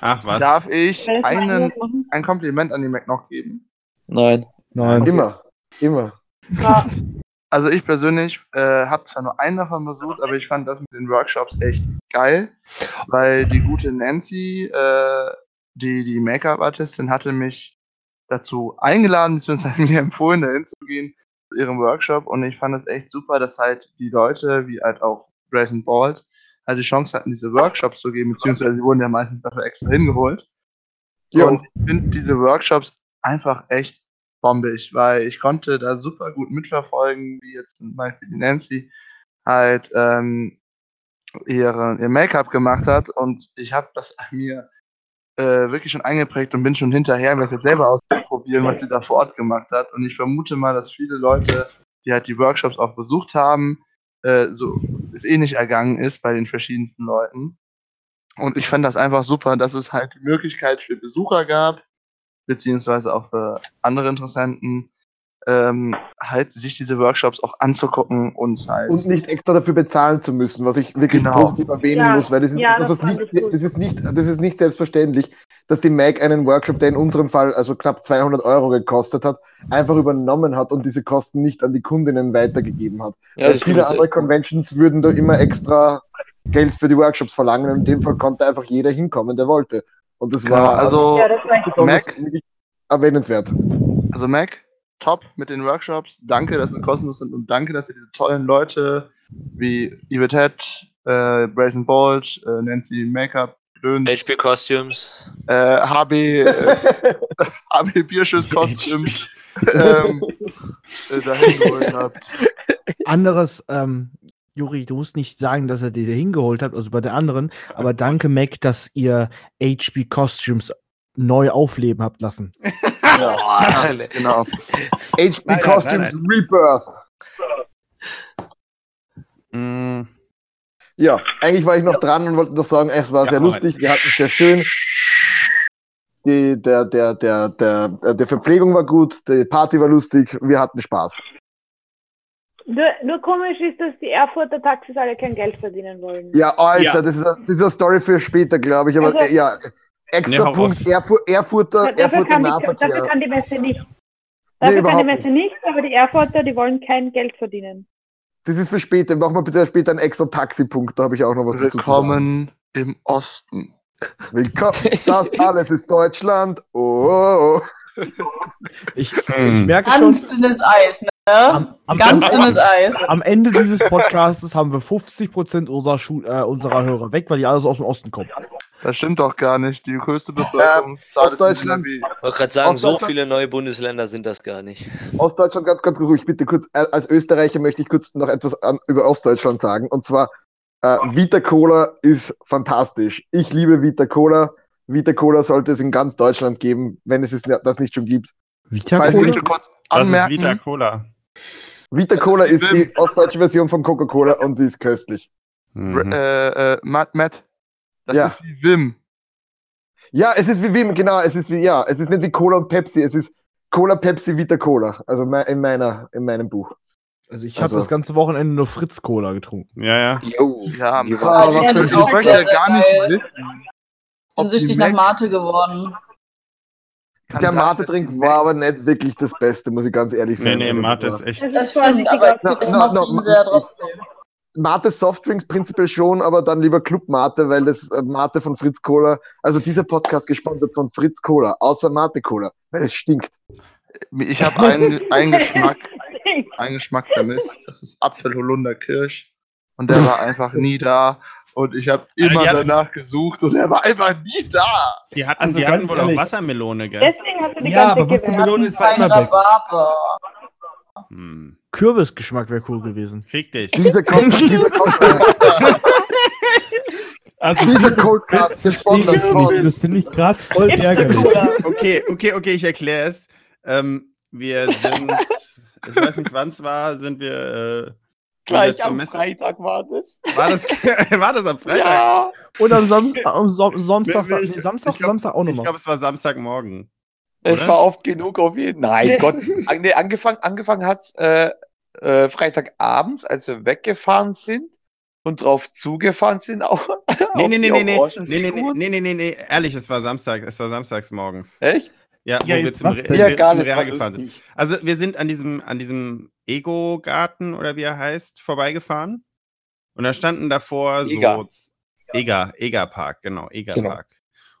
A: Ach was.
D: Darf ich
E: ich
D: einen, ein Kompliment an die Mac noch geben?
I: Nein.
G: Nein.
J: Immer. Immer.
E: Ja. <laughs>
D: Also ich persönlich äh, habe zwar nur einen davon besucht, aber ich fand das mit den Workshops echt geil, weil die gute Nancy, äh, die die Make-up-Artistin, hatte mich dazu eingeladen, beziehungsweise <laughs> mir empfohlen, dahin zu gehen zu ihrem Workshop und ich fand es echt super, dass halt die Leute, wie halt auch Grayson Bald, halt die Chance hatten, diese Workshops zu geben, beziehungsweise die wurden ja meistens dafür extra hingeholt.
J: Ja.
D: Und ich finde diese Workshops einfach echt bombig, weil ich konnte da super gut mitverfolgen, wie jetzt zum Beispiel die Nancy halt ähm, ihre, ihr Make-up gemacht hat und ich habe das an mir äh, wirklich schon eingeprägt und bin schon hinterher, mir das jetzt selber auszuprobieren, was sie da vor Ort gemacht hat. Und ich vermute mal, dass viele Leute, die halt die Workshops auch besucht haben, äh, so es ähnlich ergangen ist bei den verschiedensten Leuten. Und ich fand das einfach super, dass es halt die Möglichkeit für Besucher gab, beziehungsweise auch für andere Interessenten, ähm, halt sich diese Workshops auch anzugucken und halt.
J: Und nicht extra dafür bezahlen zu müssen, was ich wirklich
D: Genau.
J: positiv erwähnen
E: Ja,
J: muss, weil das ist,
E: ja,
J: das,
E: das
J: ist
E: fand
J: nicht,
E: ich gut.
J: das, ist nicht, das ist nicht selbstverständlich, dass die Mac einen Workshop, der in unserem Fall also knapp 200 Euro gekostet hat, einfach übernommen hat und diese Kosten nicht an die Kundinnen weitergegeben hat.
I: Ja,
J: Weil viele andere Conventions würden da immer extra Geld für die Workshops verlangen und in dem Fall konnte einfach jeder hinkommen, der wollte. Und das
D: Genau,
J: war
D: also
E: Ja, das war
D: Mac-
J: wirklich erwähnenswert.
D: Also Mac, top mit den Workshops. Danke, dass sie kostenlos sind und danke, dass ihr diese tollen Leute wie Yvette Head, äh, Brazen Bolt, äh, Nancy Makeup Gedöns.
H: HP Costumes.
D: Äh, HB, äh, <laughs> HB Bierschuss Costumes ähm, äh, dahin geholt habt. <laughs>
G: Anderes, ähm, Juri, du musst nicht sagen, dass er dir hingeholt hat, also bei der anderen, aber danke, Mac, dass ihr HB Costumes neu aufleben habt lassen. <laughs>
D: Ja, genau.
J: HP
A: Nein, nein,
J: Costumes
A: nein,
J: Rebirth.
A: Mm,
J: Ja, eigentlich war ich noch dran und wollte noch sagen, es war
A: Ja,
J: sehr lustig, wir hatten es sehr schön. Die, der, der, der, der, äh, der Verpflegung war gut, die Party war lustig, wir hatten Spaß.
E: Nur, nur komisch ist, dass die Erfurter Taxis alle kein Geld verdienen wollen.
J: Ja, Alter,
B: Ja.
J: Das, ist, eine- das ist eine Story für später, glaube ich. Aber
E: Also-
J: äh, ja, extra
A: Nee, hau
J: Punkt. Erfur Erfurter,
E: dafür,
J: Erfurter
E: kann die, dafür
J: Nahverkehr.
E: kann die Messe nicht.
J: Nee,
E: Dafür kann die Messe nicht, aber die Erfurter, die wollen kein Geld verdienen.
J: Das ist für später. Machen wir bitte später einen extra Taxipunkt, da habe ich auch noch was dazu zu sagen.
D: Willkommen im Osten.
J: Willkommen. Das alles ist Deutschland. Oh, oh, oh.
G: Ich,
A: Hm.
G: ich merke schon,
F: Ganz dünnes Eis, ne?
G: Am, am,
F: Ganz
G: am,
F: dünnes Eis.
G: am Ende dieses Podcasts haben wir 50% unserer, Schu äh, unserer Hörer weg, weil die alles aus dem Osten kommen.
D: Das stimmt doch gar nicht. Die größte Bevölkerungszahl ist. NRW.
H: Ich wollte gerade sagen, so viele neue Bundesländer sind das gar nicht.
J: Ostdeutschland ganz, ganz ruhig. Bitte kurz, äh, als Österreicher möchte ich kurz noch etwas an, über Ostdeutschland sagen. Und zwar, äh, Vita Cola ist fantastisch. Ich liebe Vita Cola. Vita Cola sollte es in ganz Deutschland geben, wenn es das nicht schon gibt.
G: Vita
D: Ich möchte kurz
A: das ist Vita Cola.
J: Vita Cola
D: ist
J: ist
D: die
J: ostdeutsche Version von Coca-Cola und sie ist köstlich.
A: Mhm.
D: äh, äh, Matt, Matt, das
J: Ja.
D: ist wie Wim.
J: Ja, es ist wie Wim, genau, es ist wie, ja, es ist nicht wie Cola und Pepsi, es ist Cola, Pepsi, Vita Cola. Also in meiner, in meinem Buch.
G: Also ich
J: Also-
G: habe das ganze Wochenende nur Fritz Cola getrunken.
A: Ja, ja.
I: Jo.
D: Ja,
I: waren-
J: was
F: Ja,
J: für ein
D: ich möchte
F: sehr
D: gar nicht wissen.
F: bin süchtig nach Mate geworden.
D: Kann
J: Der
D: sein, dass die
J: war aber nicht wirklich das Beste, muss ich ganz ehrlich
A: Nee,
J: sagen.
A: nee,
J: Also,
A: Mate ist
J: war-
A: echt.
E: Das ist
F: stimmt,
E: vorsichtig
F: aber
J: Na,
F: ich mochte
J: na,
F: ihn sehr trotzdem.
J: Mate Softdrinks prinzipiell schon, aber dann lieber Club Mate, weil das äh, Mate von Fritz Cola, also dieser Podcast gesponsert von Fritz Cola, außer Mate Cola, weil es stinkt.
D: Ich habe einen, einen <laughs> Geschmack, einen Geschmack vermisst. Das ist Apfel-Holunder Kirsch. Und der <laughs> war einfach nie da. Und ich habe immer
A: hatten-
D: danach gesucht und er war einfach nie da.
A: Die hatten,
B: Also
A: die hatten wohl
B: ehrlich.
A: auch Wassermelone, gell?
E: Deswegen hast du die
B: Ja,
E: ganze
B: aber was die
E: gewählt.
B: Melone ist, war
F: Kein
B: immer weg.
F: Rhabarber.
A: Hm.
G: Kürbisgeschmack wäre cool gewesen.
A: Fick dich.
J: Dieser kommt, <laughs> dieser kommt,
B: Also, diese ich nicht.
J: von.
B: Das finde ich gerade voll ärgerlich.
A: Okay, okay, okay, ich erkläre es. Ähm, wir sind, ich weiß nicht, wann es war, sind wir.
I: Gleich am
A: Messe-
I: Freitag war das.
A: War das, <laughs> <laughs> war das am Freitag?
I: Ja.
G: Und am, Sam am Som Samstag,
A: Nee, nee, ich-
G: nee, Samstag,
A: ich glaub-
G: Samstag auch
A: Ich
G: nochmal.
A: glaube, es war Samstagmorgen.
I: Es
A: Oder?
I: war oft genug auf jeden Nein, Gott. An, nee, angefangen angefangen hat es äh, äh, Freitagabends, als wir weggefahren sind und drauf zugefahren sind. <laughs> Auch,
A: Nee,
I: auf
A: nee,
I: die
A: nee, nee, nee, nee,
I: Orangenfiguren.
A: nee, nee, nee, nee, ehrlich, es war Samstag, es war samstags morgens.
I: Echt?
A: Ja, wo
B: Ja,
A: wir
B: jetzt
A: zum, Re wir
I: Ja, gar
A: zum. Real gefahren sind. Also wir sind an diesem, an diesem Ego-Garten oder wie er heißt, vorbeigefahren. Und da standen davor
I: Ega.
A: so Ega, Ega Park, genau, Ega
I: Genau.
A: Park.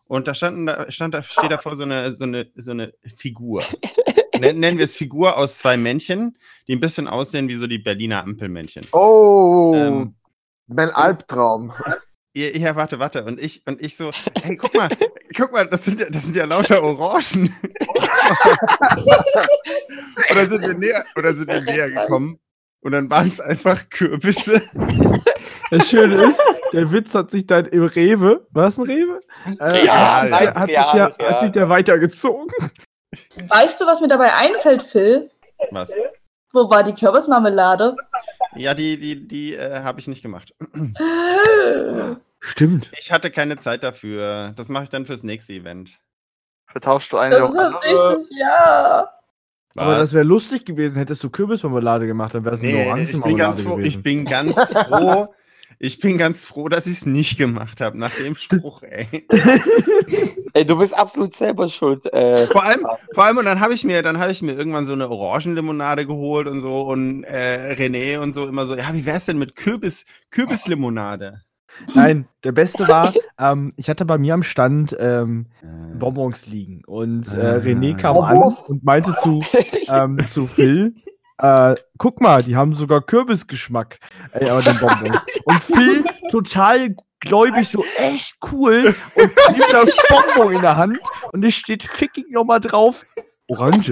A: Und da standen da, stand da, steht davor so eine, so eine, so eine Figur. <laughs> Nen- Nennen wir es Figur aus zwei Männchen, die ein bisschen aussehen wie so die Berliner Ampelmännchen.
J: Oh,
A: Ähm,
J: mein Albtraum.
A: Ja, ja, warte, warte. Und ich, und ich so, hey, guck mal, guck mal, das sind ja, das sind ja lauter Orangen. <laughs> oder sind wir näher, oder sind wir näher gekommen? Und dann waren es einfach Kürbisse.
G: Das Schöne ist, der Witz hat sich dann im Rewe, war es ein Rewe? Äh,
I: Ja,
G: hat, sich hat, sich
I: real,
G: der, hat
I: real.
G: sich der weitergezogen.
F: Weißt du, was mir dabei einfällt, Phil?
A: Was?
F: Wo war die Kürbismarmelade?
A: Ja, die, die, die äh, habe ich nicht gemacht. <laughs>
G: Stimmt.
A: Ich hatte keine Zeit dafür. Das mache ich dann fürs nächste Event.
D: Vertauschst du eine
F: Das ist das nächstes Jahr.
G: Aber
A: Was?
G: das wäre lustig gewesen, hättest du Kürbismarmelade gemacht, dann wäre es eine
A: Nee,
G: Orangenmarmelade
A: ich bin ganz froh,
G: gewesen.
A: ich bin ganz froh, ich bin ganz froh, dass ich es nicht gemacht habe, nach dem Spruch, ey. <laughs>
I: Ey, du bist absolut selber schuld. Äh,
A: Vor allem, vor allem, und dann habe ich mir, dann habe ich mir irgendwann so eine Orangenlimonade geholt und so und äh, René und so immer so, ja, wie wär's denn mit Kürbis, Kürbislimonade?
G: Nein, der beste war, <laughs> ähm, ich hatte bei mir am Stand ähm, Bonbons liegen und äh,
A: Ah.
G: René kam an
J: Bonbons?
G: und meinte zu, ähm, zu Phil, äh, guck mal, die haben sogar Kürbisgeschmack, äh, aber den Bonbons. Und Phil total gläubig so echt cool und nimmt das Bonbon in der Hand und es steht ficking nochmal drauf. Orange.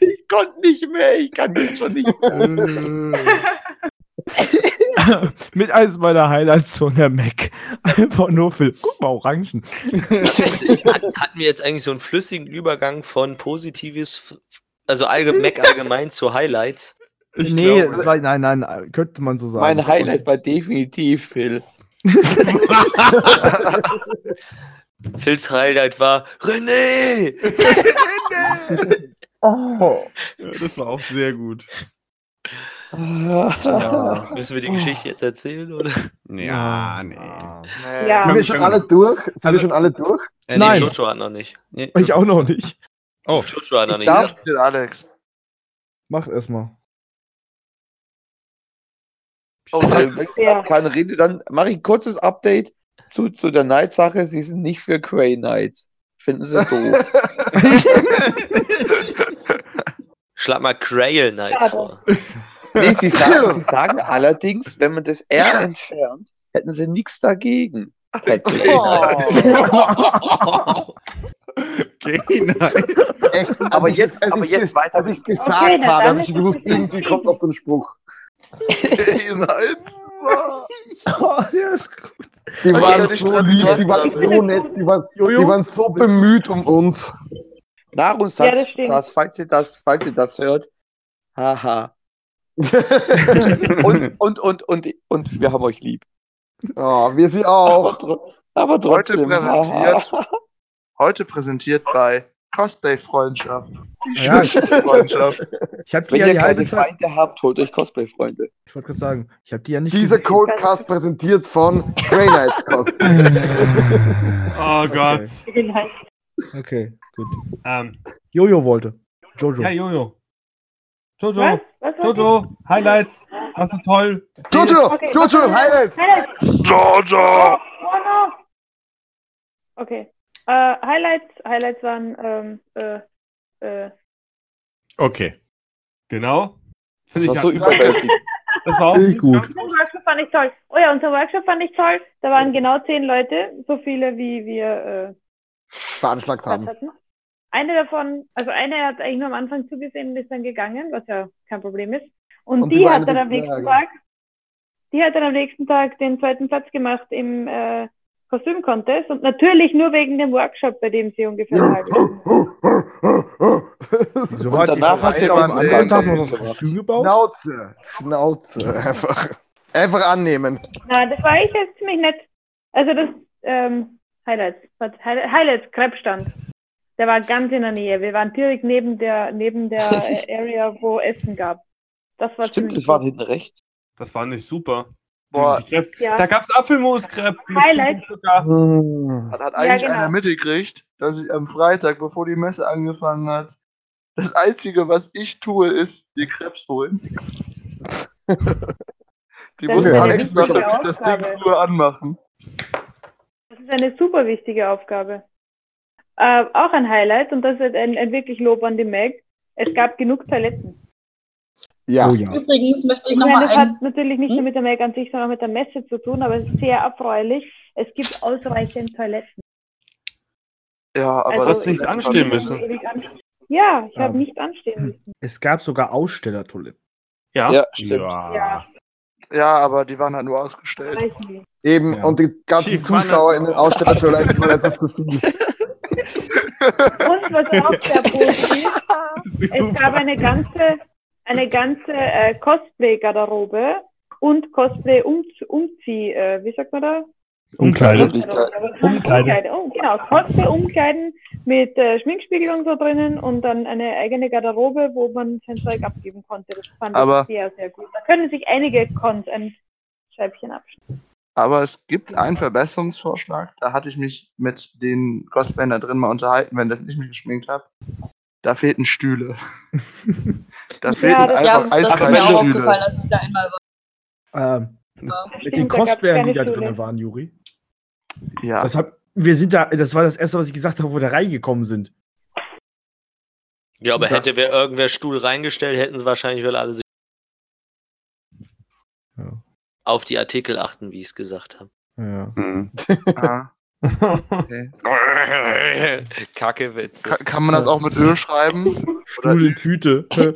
I: Ich konnte nicht mehr, ich kann jetzt schon nicht mehr. <laughs> <laughs>
G: Mit eins meiner Highlights von der Mac. Einfach nur für, guck mal, Orangen. <laughs>
H: Hat, hatten wir jetzt eigentlich so einen flüssigen Übergang von Positives, also allge Mac allgemein zu Highlights?
A: Ich
G: nee,
A: glaube-
G: es war, nein, nein, könnte man so sagen.
I: Mein Highlight war definitiv Phil. <laughs>
H: Phils Highlight war René!
J: Oh.
A: Ja, das war auch sehr gut.
J: Ja.
H: Müssen wir die Geschichte jetzt erzählen, oder?
A: Ja, nee.
D: Nee.
E: Ja.
J: Sind wir schon alle durch? Sind
A: Also-
J: wir schon alle durch?
A: Äh,
G: Nein.
A: nee,
H: Jojo hat noch nicht.
A: nee,
G: Ich auch noch nicht.
A: Oh,
H: Jojo hat noch
D: Ich
H: nicht.
D: darf den Alex.
G: Mach erstmal.
I: Oh, wenn ich
E: Ja.
I: keine Rede, dann mache ich ein kurzes Update zu, zu der Night-Sache. Sie sind nicht für Grey Knights. Finden sie doof.
H: Schlag mal Grail Knights vor.
I: Nee, sie sagen, sie sagen allerdings, wenn man das R entfernt, hätten sie nichts dagegen. Knights.
A: okay, nein.
J: Echt?
I: Aber jetzt-
J: ich- als
I: aber
J: ich
I: jetzt weiter.
J: Als ich es gesagt
E: Okay,
J: habe, habe ich gewusst, irgendwie kommt noch so ein Spruch. <laughs>
D: Nein.
G: Oh, <laughs> ja, ist gut.
J: Die
D: Okay,
J: waren so lieb, die waren so nett, die waren,
G: Jojo?
J: die waren so bemüht um uns.
I: Nahrung,
E: Ja,
I: falls ihr das, falls ihr das hört. Haha. <laughs> Und, <laughs> und, und, und, und wir haben euch lieb.
J: oh, wir sie
I: Aber,
J: auch.
I: aber
D: Heute
I: trotzdem.
D: präsentiert, <laughs> heute präsentiert bei Cosplay-Freundschaft.
G: Ja.
D: schönste Freundschaft.
G: Ich habe die ja die
I: keine
G: halbe Zeit.
I: Feinde habt, holt euch Cosplay-Freunde.
G: Ich wollte gerade sagen, ich habe die ja nicht
J: Dieser
G: gesehen.
J: Codecast präsentiert von Grey Knights Cosplay.
C: Oh Gott.
G: Okay, gut.
C: Ähm,
G: Jojo wollte. Jojo.
C: ja, Jojo. Jojo.
E: Was? Was?
C: Jojo, Highlights. Was war toll. Erzähl.
J: Jojo,
E: Okay,
J: Jojo,
E: was-
J: Highlight!
E: Highlights.
D: Jojo!
E: Oh, oh no. Okay. Äh, Highlights, Highlights waren, ähm, äh, äh,
A: Okay.
C: Genau.
I: Das
C: Finde
I: war
C: ich
I: so überwältigend.
C: Das war auch
G: Finde ich gut.
C: ganz
E: unseren Workshop fand ich toll. Oh ja, unser Workshop fand ich toll. Da waren genau zehn Leute, so viele wie wir äh,
J: Veranschlagt haben.
E: hatten. Eine davon, also eine hat eigentlich nur am Anfang zugesehen und ist dann gegangen, was ja kein Problem ist. Und,
J: Und die
E: die,
J: war
E: hat dann am nächsten. Tag, die hat dann am nächsten Tag den zweiten Platz gemacht im äh, Kostüm-Contest und natürlich nur wegen dem Workshop, bei dem sie ungefähr Stunde <laughs>
G: So
I: Und
G: hat
I: danach hat
G: hat
I: er
G: am anderen Tag noch das. Kostüm gebaut.
J: Schnauze, Schnauze, einfach. Einfach annehmen.
E: Na, das war eigentlich jetzt ziemlich nett. Also das ähm, Highlights, was, Highlights, Highlights Krebsstand. Der war ganz in der Nähe. Wir waren direkt neben der neben der <laughs> Area, wo Essen gab. Das war
I: Stimmt, das war hinten rechts.
C: Das war nicht super.
D: Boah.
E: Ja.
C: Da gab es Apfelmus-Crepe mit
E: Highlight.
J: Hm.
D: Hat, hat eigentlich
E: genau.
D: einer mitgekriegt, dass ich am Freitag, bevor die Messe angefangen hat, das Einzige, was ich tue, ist die Krebs holen. <laughs> die
E: Das
D: muss
J: ist eine
D: Alex noch nämlich das Ding früher anmachen.
E: Das ist eine super wichtige Aufgabe. Äh, auch ein Highlight und das ist ein, ein wirklich Lob an die Meg. Es gab genug Toiletten.
J: Ja.
G: Oh ja.
F: Übrigens möchte ich
E: Ich
F: nochmal
E: das
F: ein.
E: hat natürlich nicht
F: Hm?
E: nur mit der Meg an sich, sondern auch mit der Messe zu tun, aber es ist sehr erfreulich. Es gibt ausreichend Toiletten.
D: Ja, aber
E: Also,
C: hast nicht
E: ich-
C: anstehen müssen.
E: ewig anstehen. Ja, ich habe
G: Ähm.
E: nicht anstehen müssen.
G: Es gab sogar Ausstellertoiletten.
C: Ja.
I: Ja, stimmt.
E: Ja,
D: ja, aber die waren halt nur ausgestellt.
J: Eben,
G: Ja.
J: und die ganzen
A: waren
J: Zuschauer in den
A: halt-
J: Ausstellertoiletten waren einfach zu viel. <laughs>
E: Und was auch sehr positiv, es gab eine ganze, eine ganze äh, Cosplay-Garderobe und Cosplay-Umzieh, äh, wie sagt man da?
C: Umkleide.
I: Umkleide.
C: Umkleide.
E: Oh, genau, Cosplay-Umkleiden mit äh, Schminkspiegel und so drinnen und dann eine eigene Garderobe, wo man sein Zeug abgeben konnte. Das fand
D: Aber-
E: ich sehr, sehr gut. Da können sich einige Cons ein Scheibchen abschneiden.
D: Aber es gibt einen Verbesserungsvorschlag. Da hatte ich mich mit den Cosplayern da drin mal unterhalten, wenn das nicht mehr geschminkt habe. Da fehlten Stühle. <laughs> da fehlten
E: das-
F: Ja,
D: einfach
F: das ist mir
D: eiskalte
F: auch
D: Stühle.
F: aufgefallen, als ich da einmal war.
G: Ähm, mit den
E: Stimmt, da gab's
G: Cosplayern, die da drin waren, Juri.
D: Ja,
G: Das, hab, wir sind da, das war das erste, was ich gesagt habe, wo wir da reingekommen sind.
H: Ja, aber
D: Das-
H: hätte wer irgendwer Stuhl reingestellt, hätten sie wahrscheinlich wohl alle sich. Auf die Artikel achten, wie ich es gesagt habe.
G: Ja.
C: Hm. <laughs>
D: Ah, okay. <laughs>
H: Kacke Witze.
D: Ka kann man das auch mit Öl schreiben?
G: Stuhl in Tüte. <laughs>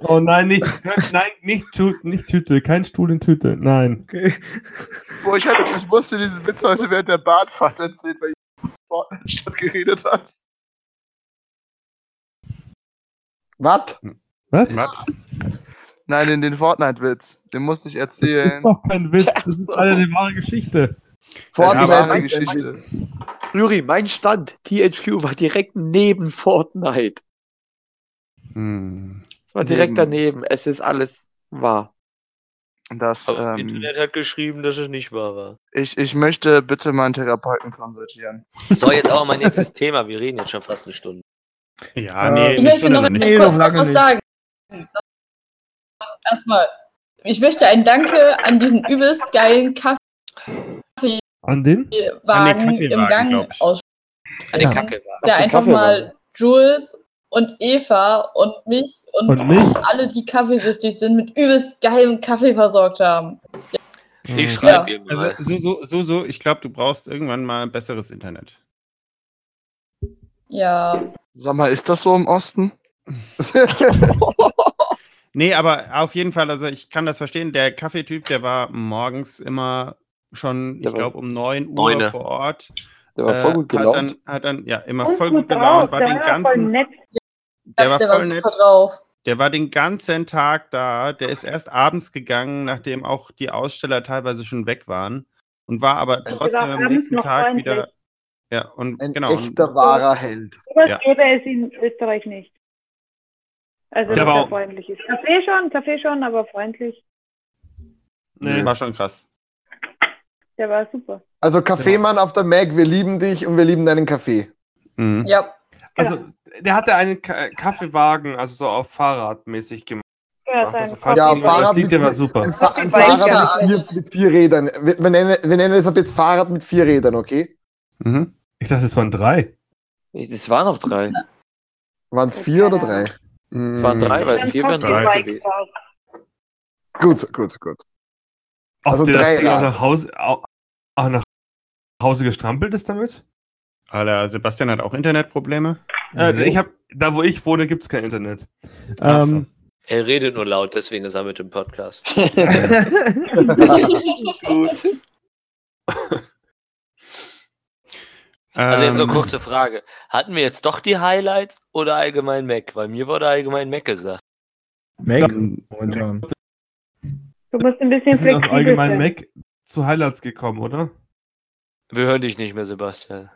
B: Oh nein, nicht, nein, nicht, nicht Tüte, kein Stuhl in Tüte, nein.
G: okay.
D: Boah, ich, hatte, ich musste diesen Witz heute während der Bahnfahrt erzählen, weil ich Fortnite statt geredet hat.
J: Was?
B: Was?
A: Was?
D: Nein, in den Fortnite-Witz. Den musste ich
B: Das
D: erzählen.
B: ist doch kein Witz, das <laughs> ist eine wahre Geschichte.
D: Fortnite
J: Fortnite
D: wahre
J: ist-
D: Geschichte.
I: Juri, mein Stand, THQ, war direkt neben Fortnite.
A: Hm.
I: Es war direkt
D: Neben.
I: daneben. Es ist alles wahr.
D: Das,
H: Aber
D: ähm,
H: Internet hat geschrieben, dass es nicht wahr war.
D: ich, ich möchte bitte meinen Therapeuten konsultieren.
H: So, jetzt aber mein nächstes <laughs> Thema. Wir reden jetzt schon fast eine Stunde.
A: Ja, nee,
F: Ich möchte noch,
A: noch nicht.
G: Nee,
F: kurz
G: noch lange
F: was
G: nicht.
F: sagen. Erstmal, ich möchte ein Danke an diesen übelst geilen Kaffeewagen
B: An den?
A: Kaffeewagen,
F: im Gang
A: glaub ich.
F: aus,
H: Eine
G: Ja.
H: Kacke war.
F: der
I: den
F: einfach
I: Kaffeewagen.
F: mal Jules und Eva und mich und,
B: Und mich?
F: alle, die kaffeesüchtig sind, mit übelst geilem Kaffee versorgt haben.
H: Ich schreibe
F: Ja.
H: ihm mal.
A: Also, so, so, so, so, ich glaube, du brauchst irgendwann mal besseres Internet.
F: Ja.
D: Sag mal, ist das so im Osten? <laughs> <laughs>
A: Nee, aber auf jeden Fall, also ich kann das verstehen. Der Kaffeetyp, der war morgens immer schon, ich
I: Der war-
A: glaube, um 9 Uhr
H: Neune.
A: vor Ort.
I: Der war voll
A: Äh,
I: gut
A: hat
I: gelaunt.
A: dann, hat dann, ja, immer
E: Und
A: voll
E: gut
A: gelaunt, war
E: der
A: den
E: war voll
A: ganzen,
E: nett.
A: der war
F: der
A: voll
F: war
A: nett.
F: super drauf.
A: Der war den ganzen Tag da. Der ist erst abends gegangen, nachdem auch die Aussteller teilweise schon weg waren. Und war aber
E: der
A: trotzdem
E: war
A: am nächsten Tag wieder. Ja, und
J: Ein
A: genau. und-
J: echter wahrer Held.
E: Sowas
A: Ja.
E: gäbe es in Österreich nicht. Also,
B: Der
E: dass er freundlich ist. Kaffee schon, Kaffee schon, aber freundlich.
B: Nee.
A: War schon krass.
E: Der war super.
J: Also Kaffeemann auf der Mac, wir lieben dich und wir lieben deinen Kaffee.
A: Mhm.
F: Ja.
B: Also, der hatte einen Ka Kaffeewagen, also so auf Fahrrad mäßig gemacht.
E: Ja,
B: Also, falls
J: Ja,
B: jemand das
J: Fahrrad
B: sieht, war super.
J: Ein, ein Fahrrad
F: ja-
J: mit vier, mit vier Rädern. Wir, wir, nennen, wir nennen es ab jetzt Fahrrad mit vier Rädern, okay?
A: Mhm.
B: Ich dachte, es waren drei.
I: Es waren noch drei.
J: Waren es vier oder drei?
I: Es waren drei, weil vier wären drei gewesen.
J: Gut, gut, gut.
B: Ob
J: Also
B: der das
J: drei
B: Ding auch nach Hause, auch, auch nach Hause gestrampelt ist damit?
A: Alter, Sebastian hat auch Internetprobleme.
B: Äh, ich hab, da wo ich wohne, gibt es kein Internet. Ähm,
H: Er redet nur laut, deswegen ist er mit dem Podcast. <laughs> <laughs> <laughs> Also jetzt so
A: Ähm,
H: kurze Frage. Hatten wir jetzt doch die Highlights oder allgemein Mac? Weil mir wurde allgemein Mac gesagt.
G: Mac? Momentan.
E: Du musst ein bisschen
B: wir sind aus
E: flexibel
B: allgemein
E: sein.
B: Mac zu Highlights gekommen, oder?
H: Wir hören dich nicht mehr, Sebastian.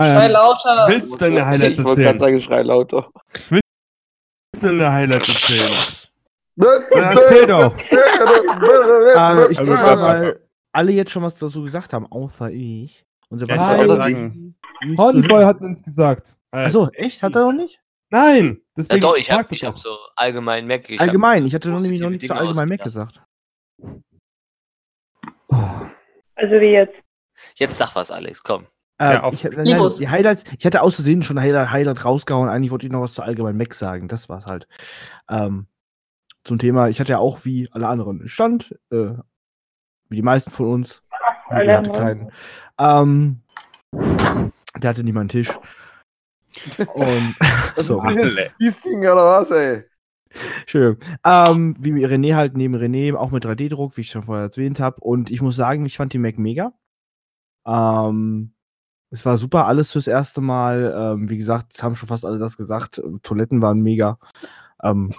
F: Schrei
B: Ähm,
F: lauter.
B: willst du deine Highlights
I: Ich wollte gerade
B: erzählen?
I: sagen, schrei lauter.
B: Willst du deine Highlights erzählen?
J: Ja,
B: erzähl doch.
G: Äh, ich denke mal, weil alle jetzt schon was dazu gesagt haben, außer ich. Und
A: Ja, ich
G: Sebastian
B: Nein.
A: sagen,
G: nicht
B: Hornboy hat uns gesagt. Äh,
G: Achso, echt? Hat er noch nicht?
B: Nein!
H: Ja,
B: Deswegen
H: doch, ich habe hab so allgemein Mac. Ich
G: allgemein. Ich hatte noch, noch nicht zu
H: Dinge
G: allgemein Mac gesagt.
E: Also wie jetzt.
H: Jetzt sag was, Alex, komm.
G: Äh,
A: Ja,
G: ich, nein, die Highlights, ich hatte aus Versehen schon Highlight, Highlight rausgehauen. Eigentlich wollte ich noch was zu allgemein Mac sagen. Das war's halt. Ähm, zum Thema, ich hatte ja auch wie alle anderen einen Stand, äh, wie die meisten von uns.
E: Alle
G: Ich hatte keinen. Ähm, der hatte niemand einen Tisch. Und <laughs> <laughs> sorry.
A: alle.
J: Dieses Ding oder was, ey?
G: Schön. Ähm, wie René halt neben René, auch mit 3D-Druck, wie ich schon vorher erwähnt habe. Und ich muss sagen, ich fand die Mac mega. Ähm, es war super, alles fürs erste Mal. Ähm, wie gesagt, es haben schon fast alle das gesagt. Toiletten waren mega. Ähm, <laughs>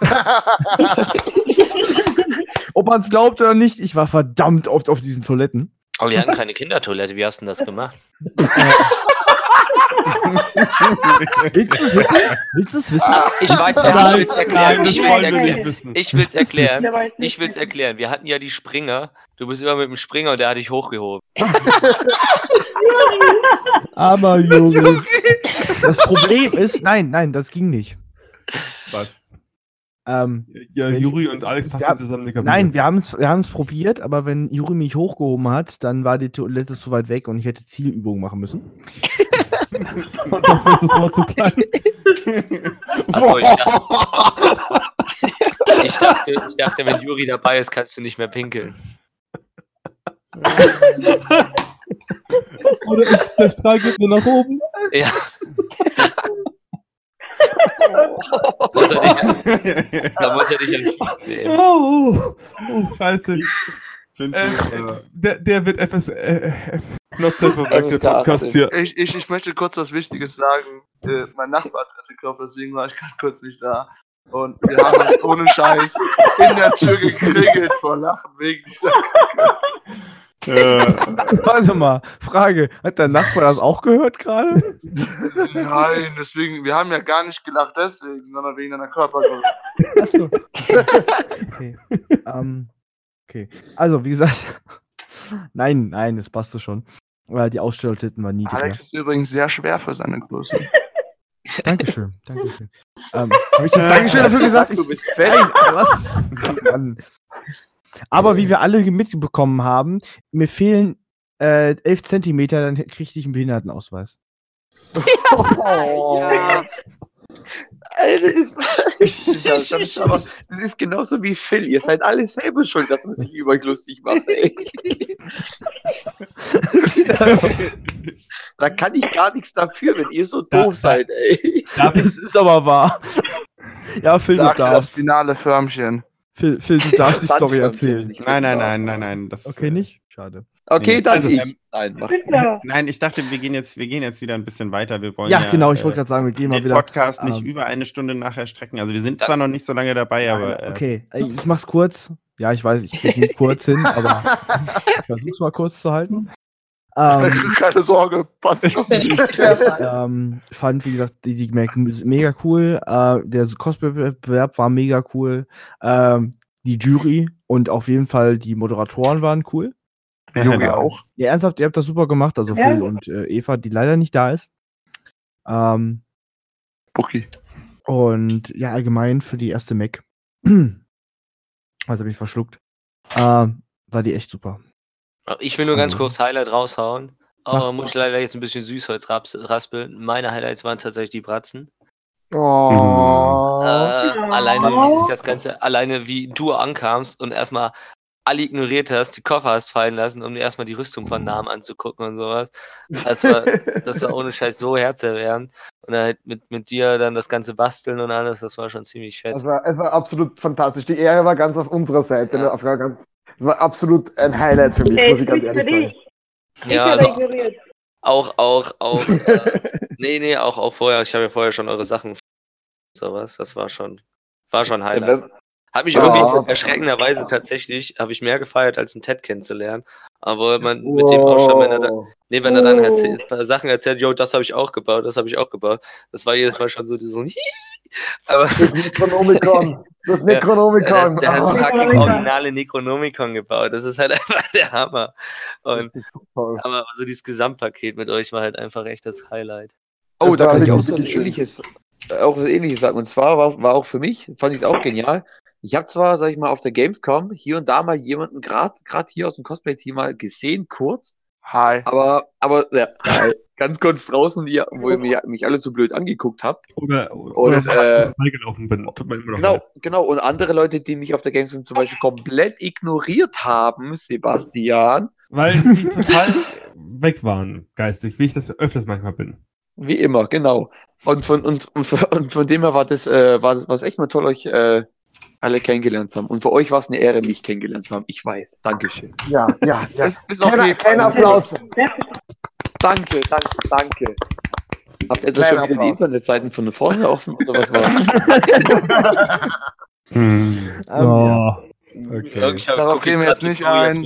G: ob man es glaubt oder nicht, ich war verdammt oft auf diesen Toiletten.
H: Aber die hatten keine Kindertoilette. Wie hast du denn das gemacht? <laughs>
G: Willst du es wissen? Willst du es wissen?
H: Ich weiß, es, ich will es erklären. Ich will es erklären. Ich will es erklären. Ich will es erklären. Wir hatten ja die Springer. Du bist immer mit dem Springer und der hat dich hochgehoben. <laughs>
G: Aber Junge. Das Problem ist, nein, nein, das ging nicht.
A: Was?
G: Ähm,
B: Ja, Juri und Alex passen
G: Ja,
B: zusammen in die Kabine.
G: Nein, wir haben es wir haben's probiert, aber wenn Juri mich hochgehoben hat, dann war die Toilette zu weit weg und ich hätte Zielübungen machen müssen. <laughs>
B: Und dafür ist das Wort zu klein.
H: Achso, ich dachte, Ich dachte, ich dachte, wenn Juri dabei ist, kannst du nicht mehr pinkeln.
B: Oder ist, der Strahl geht nur nach oben?
H: Ja. <laughs> Muss er nicht, da muss er nicht den Füßen nehmen.
B: Oh, oh, scheiße.
A: Findest
B: Äh,
A: du, äh,
B: der, der wird FS, äh, Not
I: 18.
B: Podcast hier.
D: Ich, ich, ich möchte kurz was Wichtiges sagen. Äh, mein Nachbar hat geklopft, deswegen war ich gerade kurz nicht da. Und wir haben halt ohne Scheiß in der Tür gekriegelt vor Lachen wegen dieser.
A: Äh, <laughs>
G: Warte mal, Frage. Hat der Nachbar das auch gehört gerade?
D: Nein, deswegen, wir haben ja gar nicht gelacht deswegen, sondern wegen deiner Körpergröße.
G: Achso. Okay. <laughs> Ähm, okay. Also, wie gesagt, nein, nein, das passte schon. Weil die Ausstelltitten waren niedriger.
D: Alex ist übrigens sehr schwer für seine Größe.
G: Dankeschön, <laughs> Dankeschön. ähm, Habe ich jetzt Dankeschön dafür gesagt? Ich,
I: Du bist fett.
G: was? Mann. Aber wie wir alle mitbekommen haben, mir fehlen äh, 11 Zentimeter, dann kriege ich einen Behindertenausweis. <laughs>
I: Ja. Alter, ist, das, ist aber, das ist genauso wie Phil. Ihr seid alle selber schuld, dass man sich über euch lustig macht. Ey. <laughs> da kann ich gar nichts dafür, wenn ihr so doof seid, ey.
G: Das ist aber wahr. Ja, Phil, du
D: dir das
G: darfst.
D: finale Förmchen.
G: Phil, Phil, du darfst die Story erzählen.
I: nicht
A: nein, nein,
I: Sandförmchen.
A: nein, nein, nein. Das,
G: Okay,
A: äh,
G: nicht? Schade.
I: Okay,
A: Nee,
I: dann
A: also,
I: ich.
A: ähm,
I: nein.
A: Nein, ich dachte, wir gehen jetzt, wir gehen jetzt wieder ein bisschen weiter. Wir wollen
G: Ja,
A: ja,
G: genau, ich
A: äh,
G: wollte gerade sagen, wir gehen mal
A: den
G: wieder.
A: Podcast nicht
G: ähm,
A: über eine Stunde nachher strecken. Also wir sind zwar noch nicht so lange dabei, aber äh,
G: Okay, ich mach's kurz. Ja, ich weiß, ich krieg's nicht kurz hin, aber <laughs> ich versuch's mal kurz zu halten. Ähm, <laughs>
D: Keine Sorge, passt
F: ja fallen. <laughs>
G: ähm, fand, wie gesagt, die, die Mac mega cool. Äh, der Cosplay-Wettbewerb war mega cool. Ähm, die Jury und auf jeden Fall die Moderatoren waren cool.
D: Junge
A: Ja.
D: auch.
G: Ja, ernsthaft, ihr habt das super gemacht. Also
E: Ja.
G: Phil und äh, Eva, die leider nicht da ist. Ähm,
D: Bucky.
G: und ja, allgemein für die erste Mac. <clears throat> also habe ich verschluckt. Ähm, war die echt super.
H: Ich will nur ganz
G: Mhm.
H: kurz Highlight raushauen. Aber
G: Mach.
H: muss ich leider jetzt ein bisschen Süßholz raps- raspeln. Meine Highlights waren tatsächlich die Bratzen.
J: Oh.
H: Äh, alleine, wie sich das Ganze, alleine wie du ankamst und erstmal alle ignoriert hast, die Koffer hast fallen lassen, um dir erstmal die Rüstung von Namen anzugucken und sowas. Das war, das war ohne Scheiß so herzerwärmend. Und dann halt mit, mit dir dann das ganze Basteln und alles, das war schon ziemlich fett.
J: Es war, es war absolut fantastisch. Die Ehre war ganz auf unserer Seite.
H: Ja.
J: ne, Auf ganz, es war absolut ein Highlight für mich,
E: Ey,
J: muss ich ganz ehrlich sagen.
E: Ich
H: Ja, das-
E: ignoriert.
H: Auch, auch, auch, äh, <laughs> nee, nee, auch, auch vorher. Ich habe ja vorher schon eure Sachen sowas. Das war schon, war schon Highlight. Hat mich irgendwie erschreckenderweise tatsächlich, habe ich mehr gefeiert, als einen Ted kennenzulernen. Aber man mit dem auch schon, wenn er, da,
J: Wow.
H: nee, wenn er dann
E: Oh.
H: erzählt, Sachen erzählt, yo, das habe ich auch gebaut, das habe ich auch gebaut. Das war jedes Mal schon so, so <laughs> aber
J: Das Necronomicon. Das
H: der,
J: Necronomicon.
H: der hat das
J: Ah,
H: fucking originale Necronomicon gebaut. Das ist halt <laughs> einfach der Hammer. Und, aber so dieses Gesamtpaket mit euch war halt einfach echt das Highlight.
I: Oh,
J: Das
I: da kann ich auch so was ähnliches, äh, auch was ähnliches sagen. Und zwar war, war auch für mich, fand ich es auch genial. Ich habe zwar, sag ich mal, auf der Gamescom hier und da mal jemanden gerade gerade hier aus dem Cosplay-Team mal gesehen, kurz,
D: Hi.
I: aber, aber ja, <laughs> geil. ganz kurz draußen, die, wo ihr mich, mich alle so blöd angeguckt habt.
B: Oder,
I: Und,
B: oder
I: äh,
B: vorbeigelaufen bin. Tut mir immer noch
I: Genau,
B: leid.
I: genau. Und andere Leute, die mich auf der Gamescom zum Beispiel komplett ignoriert haben, Sebastian,
B: Weil sie total weg waren, geistig, wie ich das öfters manchmal bin.
I: wie immer, genau. Und von, und, und, von- und von dem her war das, äh, war das echt mal toll, euch äh, alle kennengelernt zu haben. Und für euch war es eine Ehre, mich kennengelernt zu haben. Ich weiß. Dankeschön.
J: Ja, ja, ja.
D: Ist, ist okay.
J: Kein, kein Applaus.
I: Danke, danke, danke. Habt ihr da
J: Kleiner
I: schon wieder die
J: Applaus.
I: Internetseiten von vorne offen oder was war <laughs> <laughs>
G: Ähm,
B: Oh.
G: okay. <laughs>
D: Darauf gehen wir jetzt nicht ein.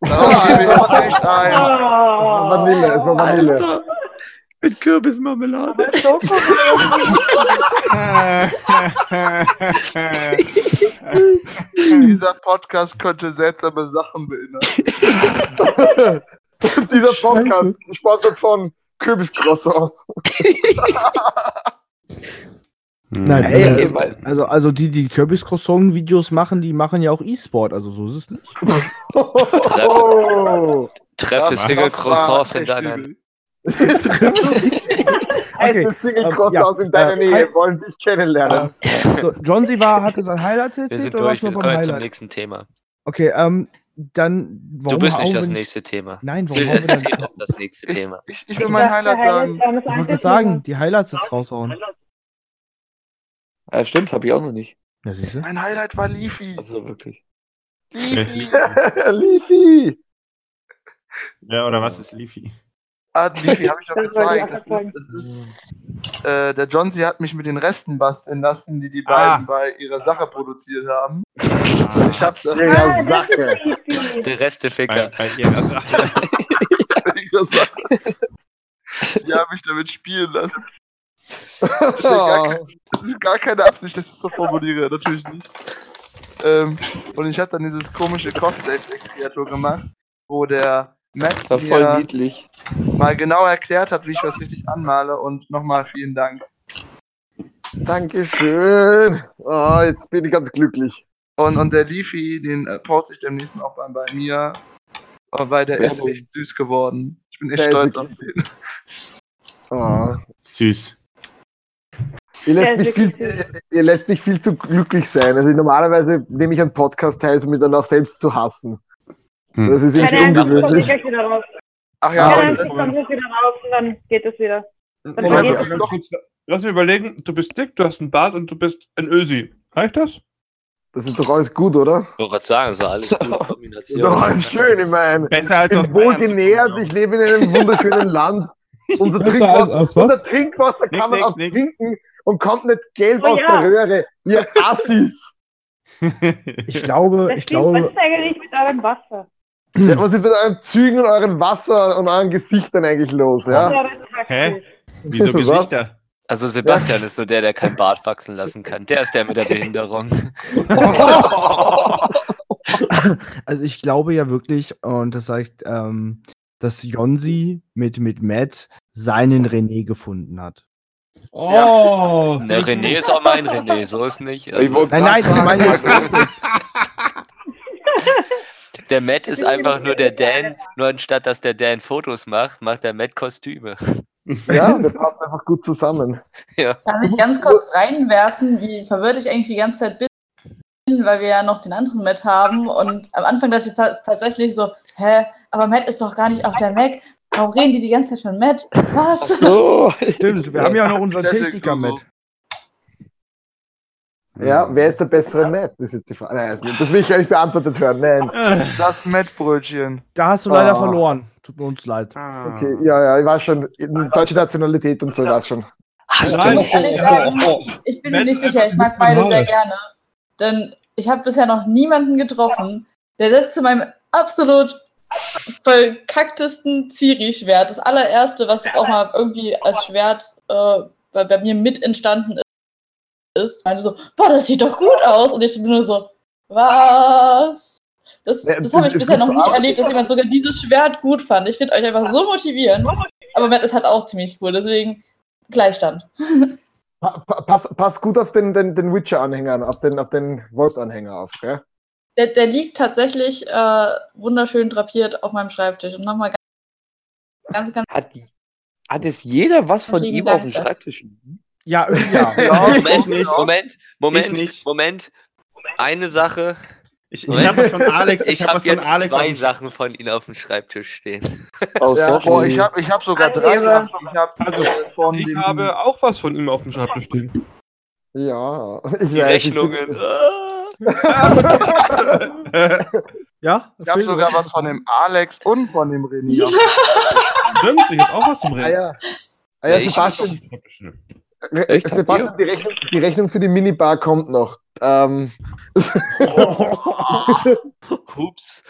D: Darauf gehen wir jetzt nicht ein.
J: Vanille, es war Vanille.
I: Alter, mit Kürbismarmelade.
D: Dieser Podcast könnte seltsame Sachen beinhalten. <laughs>
J: Dieser Podcast gesponsert von Kürbiscroissants.
G: Nein,
I: Ey,
G: äh,
I: okay, weil-
G: also, also die, die Kürbis Croissant Videos machen, die machen ja auch E-Sport, also so ist es nicht. <laughs>
J: Oh.
H: Treffe Single Croissants
D: echt
H: hintereinander.
G: Okay,
J: Es Single
G: ähm,
J: Cross
G: ja,
J: aus in deiner
G: äh,
J: Nähe,
G: halt-
J: wollen dich kennenlernen. <laughs>
G: So, John war, hatte sein Highlight
H: Wir
G: erzählt
H: sind
G: oder
H: durch, wir kommen jetzt zum
G: Highlight?
H: nächsten Thema.
G: Okay, ähm, dann.
H: Du bist nicht das
G: wir
H: nächste Thema.
G: Nein, warum hauen wir
H: erzählt uns das nächste Thema.
D: Ich, ich will mein Highlight sagen.
G: Ich wollte sagen, die Highlights jetzt raushauen.
I: Ja, stimmt, habe ich auch noch nicht.
G: Ja, siehst du?
D: Mein Highlight war Leafy.
I: Also wirklich.
A: Ist.
D: Leafy? <laughs>
A: Leafy! Ja, oder was ist Leafy?
D: Ah, Leafy habe ich <laughs> doch
E: Das
D: gezeigt. Das ist, das ist, äh, der John C. hat mich mit den Resten basteln lassen, die die
A: Ah.
D: beiden bei ihrer Sache produziert haben.
A: Ah,
D: Ich habe das
J: Ihrer
E: Ah, das
J: Sache.
H: Der
A: bei,
H: Resteficker.
A: bei ihrer Sache. <laughs>
D: bei ihrer Sache. Die haben mich damit spielen lassen. Das ist, gar kein, das ist gar keine Absicht, dass ich es so formuliere, natürlich nicht. Ähm, und ich habe dann dieses komische Cosplay-Kreatur gemacht, wo der Matt
I: Das war voll
D: mir
I: niedlich.
D: mal genau erklärt hat, wie ich was richtig anmale und nochmal vielen Dank.
J: Dankeschön. Oh, jetzt bin ich ganz glücklich.
D: Und, und der Leafy, den äh, poste ich demnächst auch bei, bei mir, äh, weil der ist
I: Werbung.
D: echt süß geworden. Ich bin echt
J: Der ist
D: stolz auf den.
J: Oh.
A: Süß.
J: Ihr, lässt
E: ist
J: mich viel, ihr, ihr lässt mich viel zu glücklich sein. Also normalerweise nehme ich einen Podcast teil, um mich dann auch selbst zu hassen.
A: Hm.
J: Das ist
E: kommt
J: ungewöhnlich.
E: gleich wieder raus.
D: Ach ja,
J: okay.
E: Angst, kommt gleich wieder raus und dann geht es wieder. Dann
C: Moment,
D: das
C: ganz kurz, lass mich überlegen, du bist dick, du hast einen Bart und du bist ein Ösi. Reicht das?
J: Das ist doch alles gut, oder?
H: Ich wollte gerade sagen, das ist alles gute <laughs>
J: Das ist
H: Kombination.
J: doch alles schön, ich meine.
A: Besser als
J: Ich
A: aus
J: bin wohl genährt, ich lebe in einem wunderschönen <laughs> Land. Unser Trinkwasser,
B: als-
J: unser
B: was?
J: Trinkwasser
A: Nix,
J: kann man auch trinken und kommt nicht gelb
E: Oh
J: aus
E: ja.
J: der Röhre. Ihr <laughs> Assis.
G: Ich glaube,
E: Das
G: ich
E: stimmt, was
G: glaube,
E: ist eigentlich mit eurem Wasser?
J: Ja, was ist mit euren Zügen und euren Wasser und euren Gesichtern eigentlich los? Ja?
E: Ja,
A: Hä? Wieso? Gesichter?
H: Also Sebastian ist nur der, der kein Bart wachsen lassen kann. Der ist der mit der <laughs> Behinderung. <laughs>
G: also ich glaube ja wirklich, und das sagt, ähm, dass Jonsi mit, mit Matt seinen René gefunden hat.
B: Oh, <laughs>
H: Der René ist auch mein René, so ist nicht.
I: Ich
H: Also,
G: Nein, nein, ich meine jetzt
H: der Matt ist einfach nur der Dan, nur anstatt dass der Dan Fotos macht, macht der Matt Kostüme. <laughs>
J: ja, das passt einfach gut zusammen.
H: Ja.
F: Darf ich ganz kurz reinwerfen, wie verwirrt ich eigentlich die ganze Zeit bin, weil wir ja noch den anderen Matt haben. Und am Anfang dachte ich ta tatsächlich so, hä, aber Matt ist doch gar nicht auf der Mac. Warum reden die die ganze Zeit von Matt? Was?
I: so.
G: Stimmt, wir haben ja noch unseren Techniker
D: so, so.
J: Ja, wer ist der bessere Matt? Das ist jetzt die Frage. Nein, das will ich gar nicht beantwortet hören. Nein.
D: Das Mettbrötchen.
G: Da hast du leider
J: Oh.
G: verloren. Tut mir uns leid.
A: Ah.
J: Okay, ja, ja, ich war schon. Deutsche Nationalität und so, ich war schon.
H: Hast du
F: Ich muss ehrlich sagen, ich bin mir nicht
B: ist
F: sicher. Ich mag beide sehr gerne. Denn ich habe bisher noch niemanden getroffen, der selbst zu meinem absolut verkacktesten Ciri-Schwert, das allererste, was auch mal irgendwie als Schwert äh, bei, bei mir mit entstanden ist, ist, meinte so, boah, das sieht doch gut aus. Und ich bin nur so, was? Das,
J: Ja,
F: das habe ich bisher noch nie erlebt, dass jemand sogar dieses Schwert gut fand. Ich finde euch einfach so motivierend. Aber Matt ist halt auch ziemlich cool, deswegen Gleichstand.
J: Pa pa pass, pass gut auf den, den, den Witcher-Anhänger, auf den, auf den Wolfsanhänger auf, gell?
F: Der, der liegt tatsächlich äh, wunderschön drapiert auf meinem Schreibtisch. Und nochmal ganz, ganz,
I: Hat, die- hat es jeder was von ihm
F: Dank.
I: auf dem Schreibtisch? liegen?
G: Ja, <laughs> irgendwie ja.
D: Ja,
H: Moment,
A: nicht.
H: Moment, Moment,
A: Ich nicht.
H: Moment. Eine Sache.
A: Ich, ich habe von Alex.
H: Ich
A: hab
H: habe
A: von
H: jetzt
A: Alex.
H: zwei Sachen von ihm auf dem Schreibtisch stehen.
I: Oh,
J: Ja,
I: sorry.
D: Boah, ich habe ich hab sogar drei. Sachen. Ich habe
C: Also,
D: äh, von
C: Ich
D: dem,
C: habe auch was von ihm auf dem Schreibtisch stehen.
J: Ja, ich
H: Die
J: ich
H: Rechnungen. Ah. <laughs> <laughs>
G: Ja?
D: ich habe sogar was von dem Alex und von dem René.
C: Stimmt, ich habe auch was zum
J: Ah
C: Reden.
J: ja. Ah,
H: Ja,
J: ja,
H: ich
J: Re-
I: Echt? Habt
J: Sebastian die, Rechnung, die Rechnung für die Minibar kommt noch. Ähm, <laughs>
H: Hups.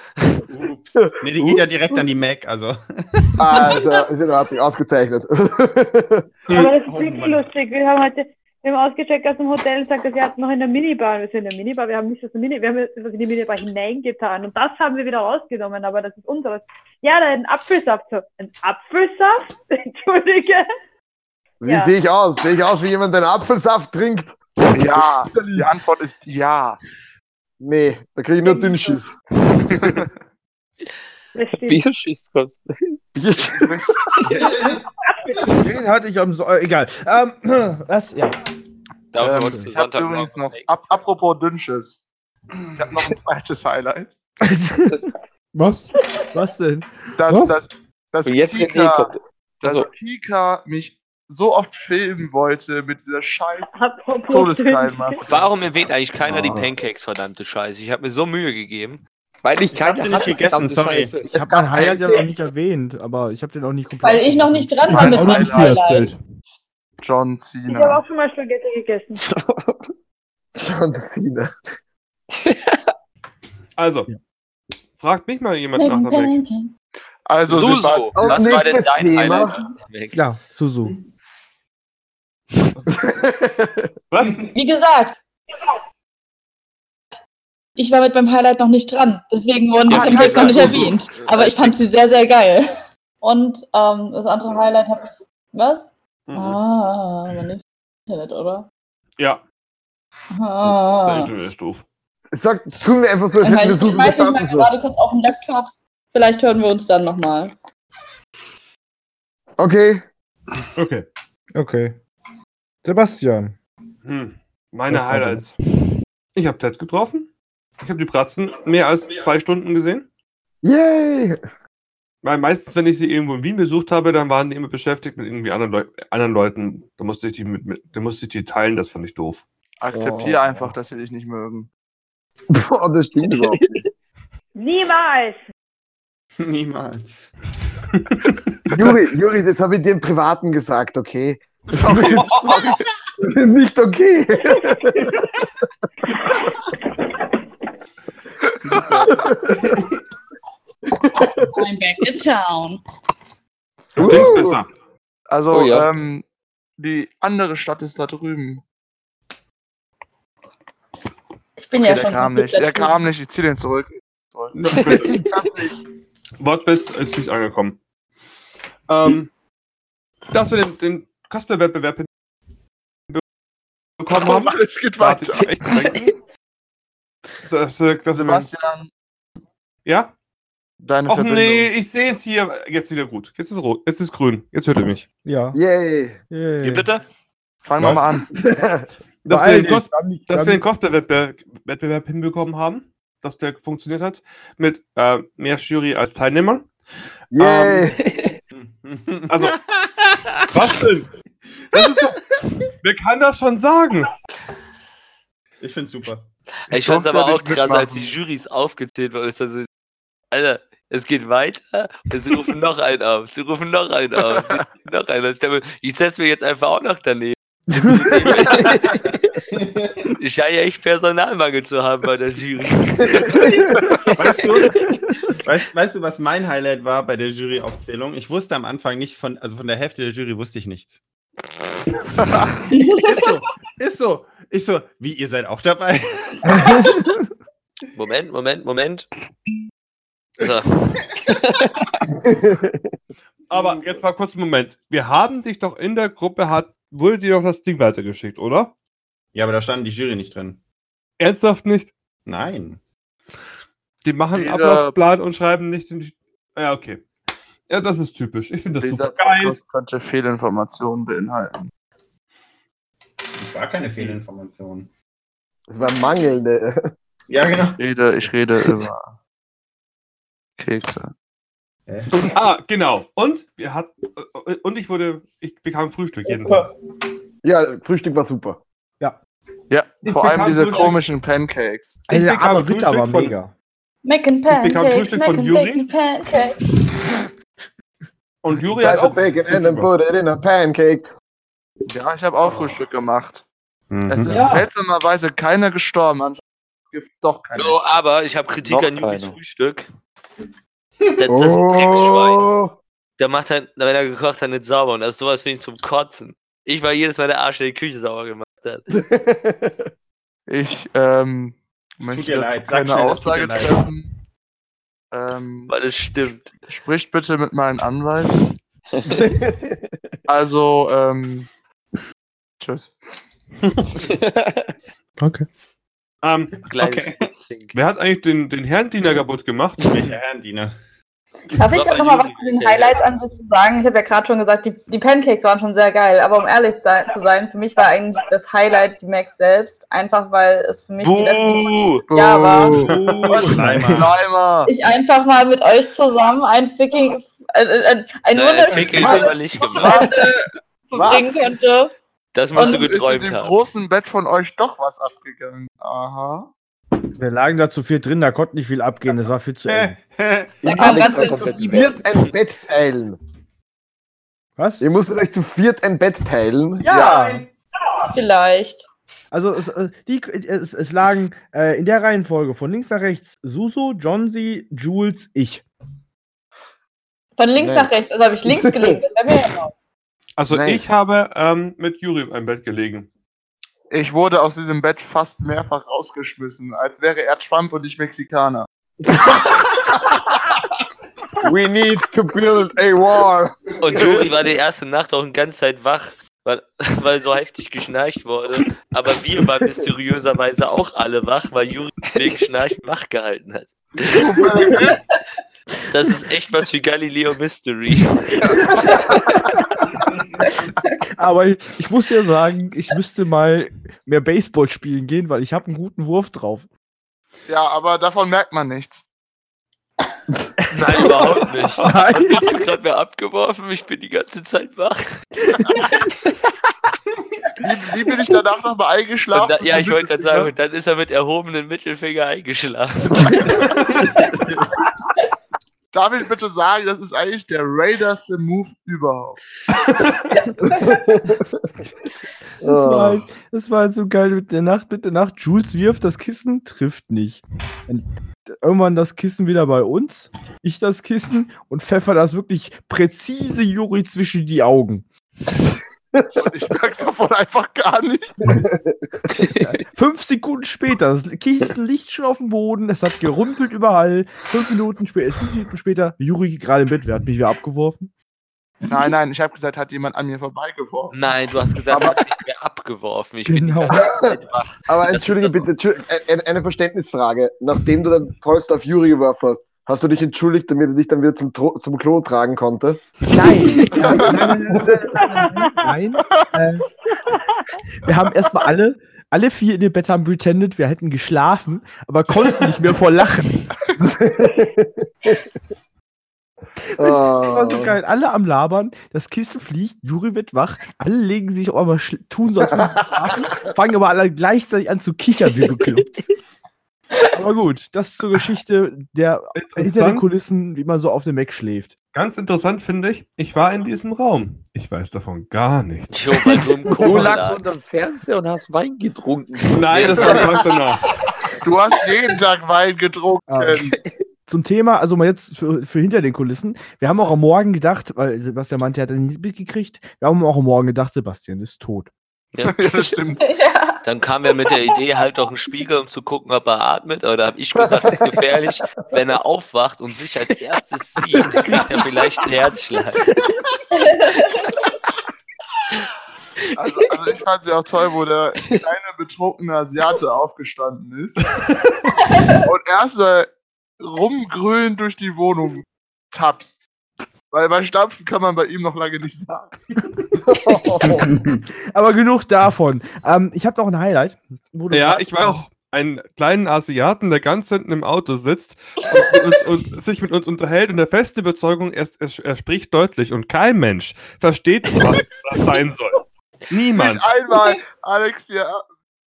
A: Ups. Nee, die geht ja direkt an die Mac, also. <laughs>
J: also, ist in Ordnung, ausgezeichnet.
E: Aber das ist
A: Oh
E: wirklich
A: Mann.
E: lustig. Wir haben heute, wir haben ausgecheckt aus dem Hotel und gesagt, wir hatten noch in der Minibar. Wir sind in der Minibar, wir haben nicht aus der Minibar, wir haben etwas in die Minibar hineingetan. Und das haben wir wieder rausgenommen, aber das ist unseres. Ja, da ein Apfelsaft. So, ein Apfelsaft? <laughs> Entschuldige.
J: Wie
E: Ja.
J: sehe ich aus? Sehe ich aus, wie jemand den Apfelsaft trinkt?
D: Ja, <laughs> die Antwort ist ja.
J: Nee, da kriege ich nur Dünnschiss.
E: Das <laughs> stimmt.
I: Bierschiss-Cosplay. <laughs>
G: Den hatte ich am so äh, egal. Ähm, <clears throat> was? Ja.
H: Dafür
D: Ähm, ich habe übrigens noch, ap apropos Dünnschiss. Ich habe noch ein zweites Highlight.
B: Was?
G: Was denn?
D: Dass,
B: Was?
D: dass, dass,
I: Und jetzt René
D: Kika,
I: kommt.
D: dass
I: Also,
D: Kika mich so oft filmen wollte mit dieser scheiß Todeskrallenmaske.
H: Warum erwähnt eigentlich keiner die
J: Ah.
H: Pancakes, verdammte Scheiße? Ich habe mir so Mühe gegeben.
I: weil ich keine
A: sie nicht gegessen, sorry.
I: Scheiße.
G: Ich habe mein Highlight ja noch nicht erwähnt, aber ich habe den auch nicht komplett.
F: Weil ich noch nicht dran war mit meinem Highlight.
D: John
E: Ich habe
D: Cena.
E: auch schon mal Spaghetti gegessen.
J: John Cena. <laughs>
C: Also,
G: Ja.
C: fragt mich mal jemand nach der Mac.
D: Also, Sebastian,
H: was war denn dein
J: Thema.
H: Highlight? Weg.
G: Ja, Suzu. <laughs>
C: Was?
F: Wie gesagt, ich war mit meinem Highlight noch nicht dran. Deswegen wurden die Pancakes noch nicht erwähnt. Aber ich fand sie sehr, sehr geil. Und ähm, das andere Highlight habe ich. Was?
C: Mhm.
F: Ah, mein Internet, oder?
C: Ja,
F: Ah.
C: Internet ist doof.
J: Sag, tun wir einfach so, als
F: Ich,
J: hätten wir
F: ich
J: Susu
F: schmeiß mich mal.
J: So.
F: gerade kurz auf den Laptop. Vielleicht hören wir uns dann nochmal.
J: Okay.
C: Okay.
B: Okay. Sebastian.
C: Hm. Meine Highlights. Ich habe Ted getroffen. Ich habe die Pratzen mehr als zwei Stunden gesehen.
J: Yay!
C: Weil meistens, wenn ich sie irgendwo in Wien besucht habe, dann waren die immer beschäftigt mit irgendwie anderen, Leu anderen Leuten. Da musste ich die mit, mit, da musste ich die teilen, das fand ich doof.
D: akzeptiere
J: Oh.
D: einfach, dass sie dich nicht mögen. <laughs>
J: Boah, das stimmt überhaupt nicht.
E: Niemals!
A: Niemals. <laughs>
J: Juri, Juri, das habe ich dir im Privaten gesagt, okay? Nicht okay.
F: I'm back in town.
C: Du klingst besser.
D: Also,
I: Oh ja.
D: ähm, die andere Stadt ist da drüben.
F: Ich bin ja
D: Okay,
F: schon
D: der kam
F: zum
D: nicht. Der kam nicht. Ich zieh den zurück.
C: Wortwitz ist nicht angekommen. Ähm, dass wir den, den Cosplay-Wettbewerb bekommen
D: Komm,
C: haben,
D: alles geht
C: da
D: weiter.
C: ich echt. Das, äh, das
D: Sebastian,
C: ja?
D: deine
C: Och
D: Verbindung.
C: nee, ich sehe es hier. Jetzt wieder gut. Jetzt ist rot. Jetzt ist grün. Jetzt hört ihr mich.
B: Ja.
J: Yay.
B: Yay.
H: Wie bitte?
D: Fangen wir mal an. <laughs> <laughs>
C: Dass wir den, Cos den Cosplay-Wettbewerb Wettbewerb hinbekommen haben. Dass der funktioniert hat. Mit äh, mehr Jury als Teilnehmern.
J: Yay. <laughs>
C: Also, was denn? Doch, wer kann das schon sagen?
A: Ich find's super.
H: Ich fand's
D: durfte
H: aber auch krass, als die. Jurys aufgezählt wurden. Also, Alter, es geht weiter und sie rufen noch einen auf. Sie rufen noch einen auf. <laughs> Noch einen auf. Ich Ich setze mir jetzt einfach auch noch daneben. <laughs> Ich scheine ja echt Personalmangel zu haben bei der Jury.
A: Weißt du, weißt, weißt du, was mein Highlight war bei der Juryaufzählung? Ich wusste am Anfang nicht von, also von der Hälfte der Jury wusste ich nichts. Ist so, ist so. Ich so, wie, ihr seid auch dabei?
H: Moment, Moment, Moment. So,
C: Aber jetzt mal kurz einen Moment. Wir haben dich doch in der Gruppe, hat, wurde dir doch das Ding weitergeschickt, oder?
A: Ja, aber da stand die Jury nicht drin.
C: Ernsthaft nicht?
A: Nein.
C: Die machen einen
D: Dieser-
C: Ablaufplan und schreiben nicht in die. Ja, okay. Ja, das ist typisch. Ich finde das
D: Dieser
C: super geil.
D: Podcast könnte Fehlinformationen beinhalten.
A: Das war keine Fehlinformation.
J: Das war mangelnde. <laughs>
A: Ja, genau.
D: Ich rede, ich rede über Kekse.
C: Ah, genau. Und wir hat äh, und ich wurde, ich bekam Frühstück jeden Tag.
J: Ja, Frühstück war super.
D: Ja,
C: Ich
D: vor allem
C: bekam
D: diese
C: Frühstück.
D: komischen Pancakes.
C: Ich
B: Ey, der
C: bekam
B: arme Ritter
C: Frühstück
B: war
C: von-
B: mega.
F: Mac and
C: bekam
F: Pancakes,
C: Frühstück
F: Mac
C: von
F: and
C: Juri. Und Juri hat auch
J: bacon and then
C: Frühstück
J: put it in a pancake.
D: Ja, ich habe auch Frühstück gemacht.
A: Mhm.
D: Es ist
F: Ja.
D: seltsamerweise keiner gestorben. Anscheinend Es gibt doch keine.
H: so, aber ich habe Kritik
I: Noch
H: an Juris
I: keiner.
H: Frühstück. Das, das ist ein Drecksschwein.
J: Oh.
H: Der macht halt, wenn er gekocht hat, nicht sauber. Und das ist sowas ich zum Kotzen. Ich war jedes Mal der Arsch, der die Küche sauber gemacht hat. <laughs>
D: Ich ähm, möchte
A: dir
D: dazu
A: leid, sag
D: keine Aussage
A: leid.
D: treffen. Ähm,
H: Weil es stimmt.
D: spricht bitte mit meinen Anwälten. <laughs> Also, ähm, tschüss. <laughs>
B: Okay.
C: Ähm,
H: Kleine
A: Okay.
C: Wer hat eigentlich den, den Herrendiener kaputt gemacht?
A: Welcher Herrendiener?
F: Darf ich
H: ein
F: noch mal was zu den. Highlights an sich sagen? Ich habe ja gerade schon gesagt, die, die Pancakes waren schon sehr geil, aber um ehrlich zu sein, für mich war eigentlich das Highlight die Macs selbst, einfach weil es für mich die letzten
C: Buh!
F: Jahr war.
A: Schleimer.
D: Schleimer.
F: Ich einfach mal mit euch zusammen ein Ficking, äh, äh, ein
H: haben gemacht.
F: Wochenende verbringen konnte.
H: Das musst du
F: Und-
D: Ist in
H: geträumt
D: dem
H: haben.
D: großen Bett von euch doch was abgegangen. Aha.
G: Wir lagen da zu viert drin, da konnte nicht viel abgehen, das war viel zu eng.
F: Da kam
I: Alex
F: ganz
I: war
F: viel zu viel.
J: Viert ein Bett teilen.
G: Was?
J: Ihr musstet euch zu viert ein Bett teilen.
G: Ja!
F: Vielleicht.
G: Also es, äh, die, es, es lagen äh, in der Reihenfolge von links nach rechts Suso, Johnsy, Jules, ich.
F: Von links
J: Nee.
F: nach rechts, also habe ich links gelegen, das wäre mir ja.
C: Also
J: Nein.
C: ich habe ähm, mit Juri im Bett gelegen.
D: Ich wurde aus diesem Bett fast mehrfach rausgeschmissen, als wäre er Trump und ich Mexikaner. <laughs>
J: We need to build a wall.
H: Und Juri war die erste Nacht auch eine ganze Zeit wach, weil, <laughs> weil so heftig geschnarcht wurde. Aber wir waren mysteriöserweise auch alle wach, weil Juri wegen Schnarchen wach gehalten hat. <laughs> Das ist echt was für Galileo Mystery. <laughs>
G: Aber ich, ich muss ja sagen, ich müsste mal mehr Baseball spielen gehen, weil ich habe einen guten Wurf drauf.
D: Ja, aber davon merkt man nichts.
H: Nein, überhaupt nicht. <laughs>
G: Nein.
H: Hat mich gerade wer abgeworfen? Ich bin die ganze Zeit wach.
D: Wie, wie bin ich danach nochmal eingeschlafen?
H: da, ja, ich wollte gerade sagen, und dann ist er mit erhobenem Mittelfinger eingeschlafen. <laughs>
D: Darf ich bitte sagen, das ist eigentlich der raiderste Move überhaupt. <laughs>
G: Das war, halt, das war halt so geil mit der Nacht, mit der Nacht. Jules wirft das Kissen, trifft nicht. Und irgendwann das Kissen wieder bei uns, ich das Kissen und pfeffer das wirklich präzise Juri zwischen die Augen.
D: Ich merke davon einfach gar nichts. <laughs>
G: Fünf Sekunden später, das Kissen liegt schon auf dem Boden, es hat gerumpelt überall. Fünf Minuten später, fünf Minuten später, Juri gerade im Bett, wer hat mich wieder abgeworfen?
D: Nein, nein, ich habe gesagt, hat jemand an mir vorbeigeworfen.
H: Nein, du hast gesagt, er hat mich mir abgeworfen. Ich bin die
G: Genau.
H: ganze Zeit wach.
J: Aber entschuldige bitte, eine, Verständnisfrage. Nachdem du den Polster auf Juri geworfen hast, hast du dich entschuldigt, damit er dich dann wieder zum, zum Klo tragen konnte?
G: Nein, nein, <laughs> nein, nein. Äh, wir haben erstmal alle, alle vier in dem Bett haben pretended, wir hätten geschlafen, aber konnten nicht mehr vor Lachen. <laughs> Das war so
J: Oh.
G: geil. Alle am Labern, das Kissen fliegt, Juri wird wach, alle legen sich auf einmal, tun so, sie schlafen, fangen aber alle gleichzeitig an zu kichern, wie bekloppt. Aber gut, das zur Geschichte der hinter den. Kulissen, wie man so auf dem Mac schläft.
C: Ganz interessant finde ich, ich war in diesem Raum. Ich weiß davon gar nichts.
H: Jo, weil <laughs> du im
I: Du
H: Koma
I: lagst
H: lag.
I: unter dem Fernseher und hast Wein getrunken.
C: Nein, das war Tag danach.
D: Du hast jeden Tag Wein getrunken.
G: Ah. Zum Thema, also mal jetzt für, für hinter den Kulissen. Wir haben auch am Morgen gedacht, weil Sebastian meinte, er hat das nicht mitgekriegt. Wir haben auch am Morgen gedacht, Sebastian ist tot.
H: Ja. <laughs>
D: Ja, das stimmt. <laughs>
F: Ja.
H: Dann kam er mit der Idee, halt doch einen Spiegel, um zu gucken, ob er atmet. Aber da habe ich gesagt, ist gefährlich. Wenn er aufwacht und sich als erstes sieht, kriegt er vielleicht einen Herzschlag.
D: Also, also ich fand sie auch toll, wo der kleine betrunkene Asiate aufgestanden ist und erstmal rumgrün durch die Wohnung tapst. Weil bei Stampfen kann man bei ihm noch lange nicht sagen. <laughs>
G: Aber genug davon. Ähm, ich habe noch ein Highlight. wo du
C: Ja, ich war auch einen kleinen Asiaten, der ganz hinten im Auto sitzt und, uns, und sich mit uns unterhält und der feste Überzeugung, er, er, er spricht deutlich und kein Mensch versteht, was das sein soll. Niemand.
D: Nicht einmal, Alex, wir,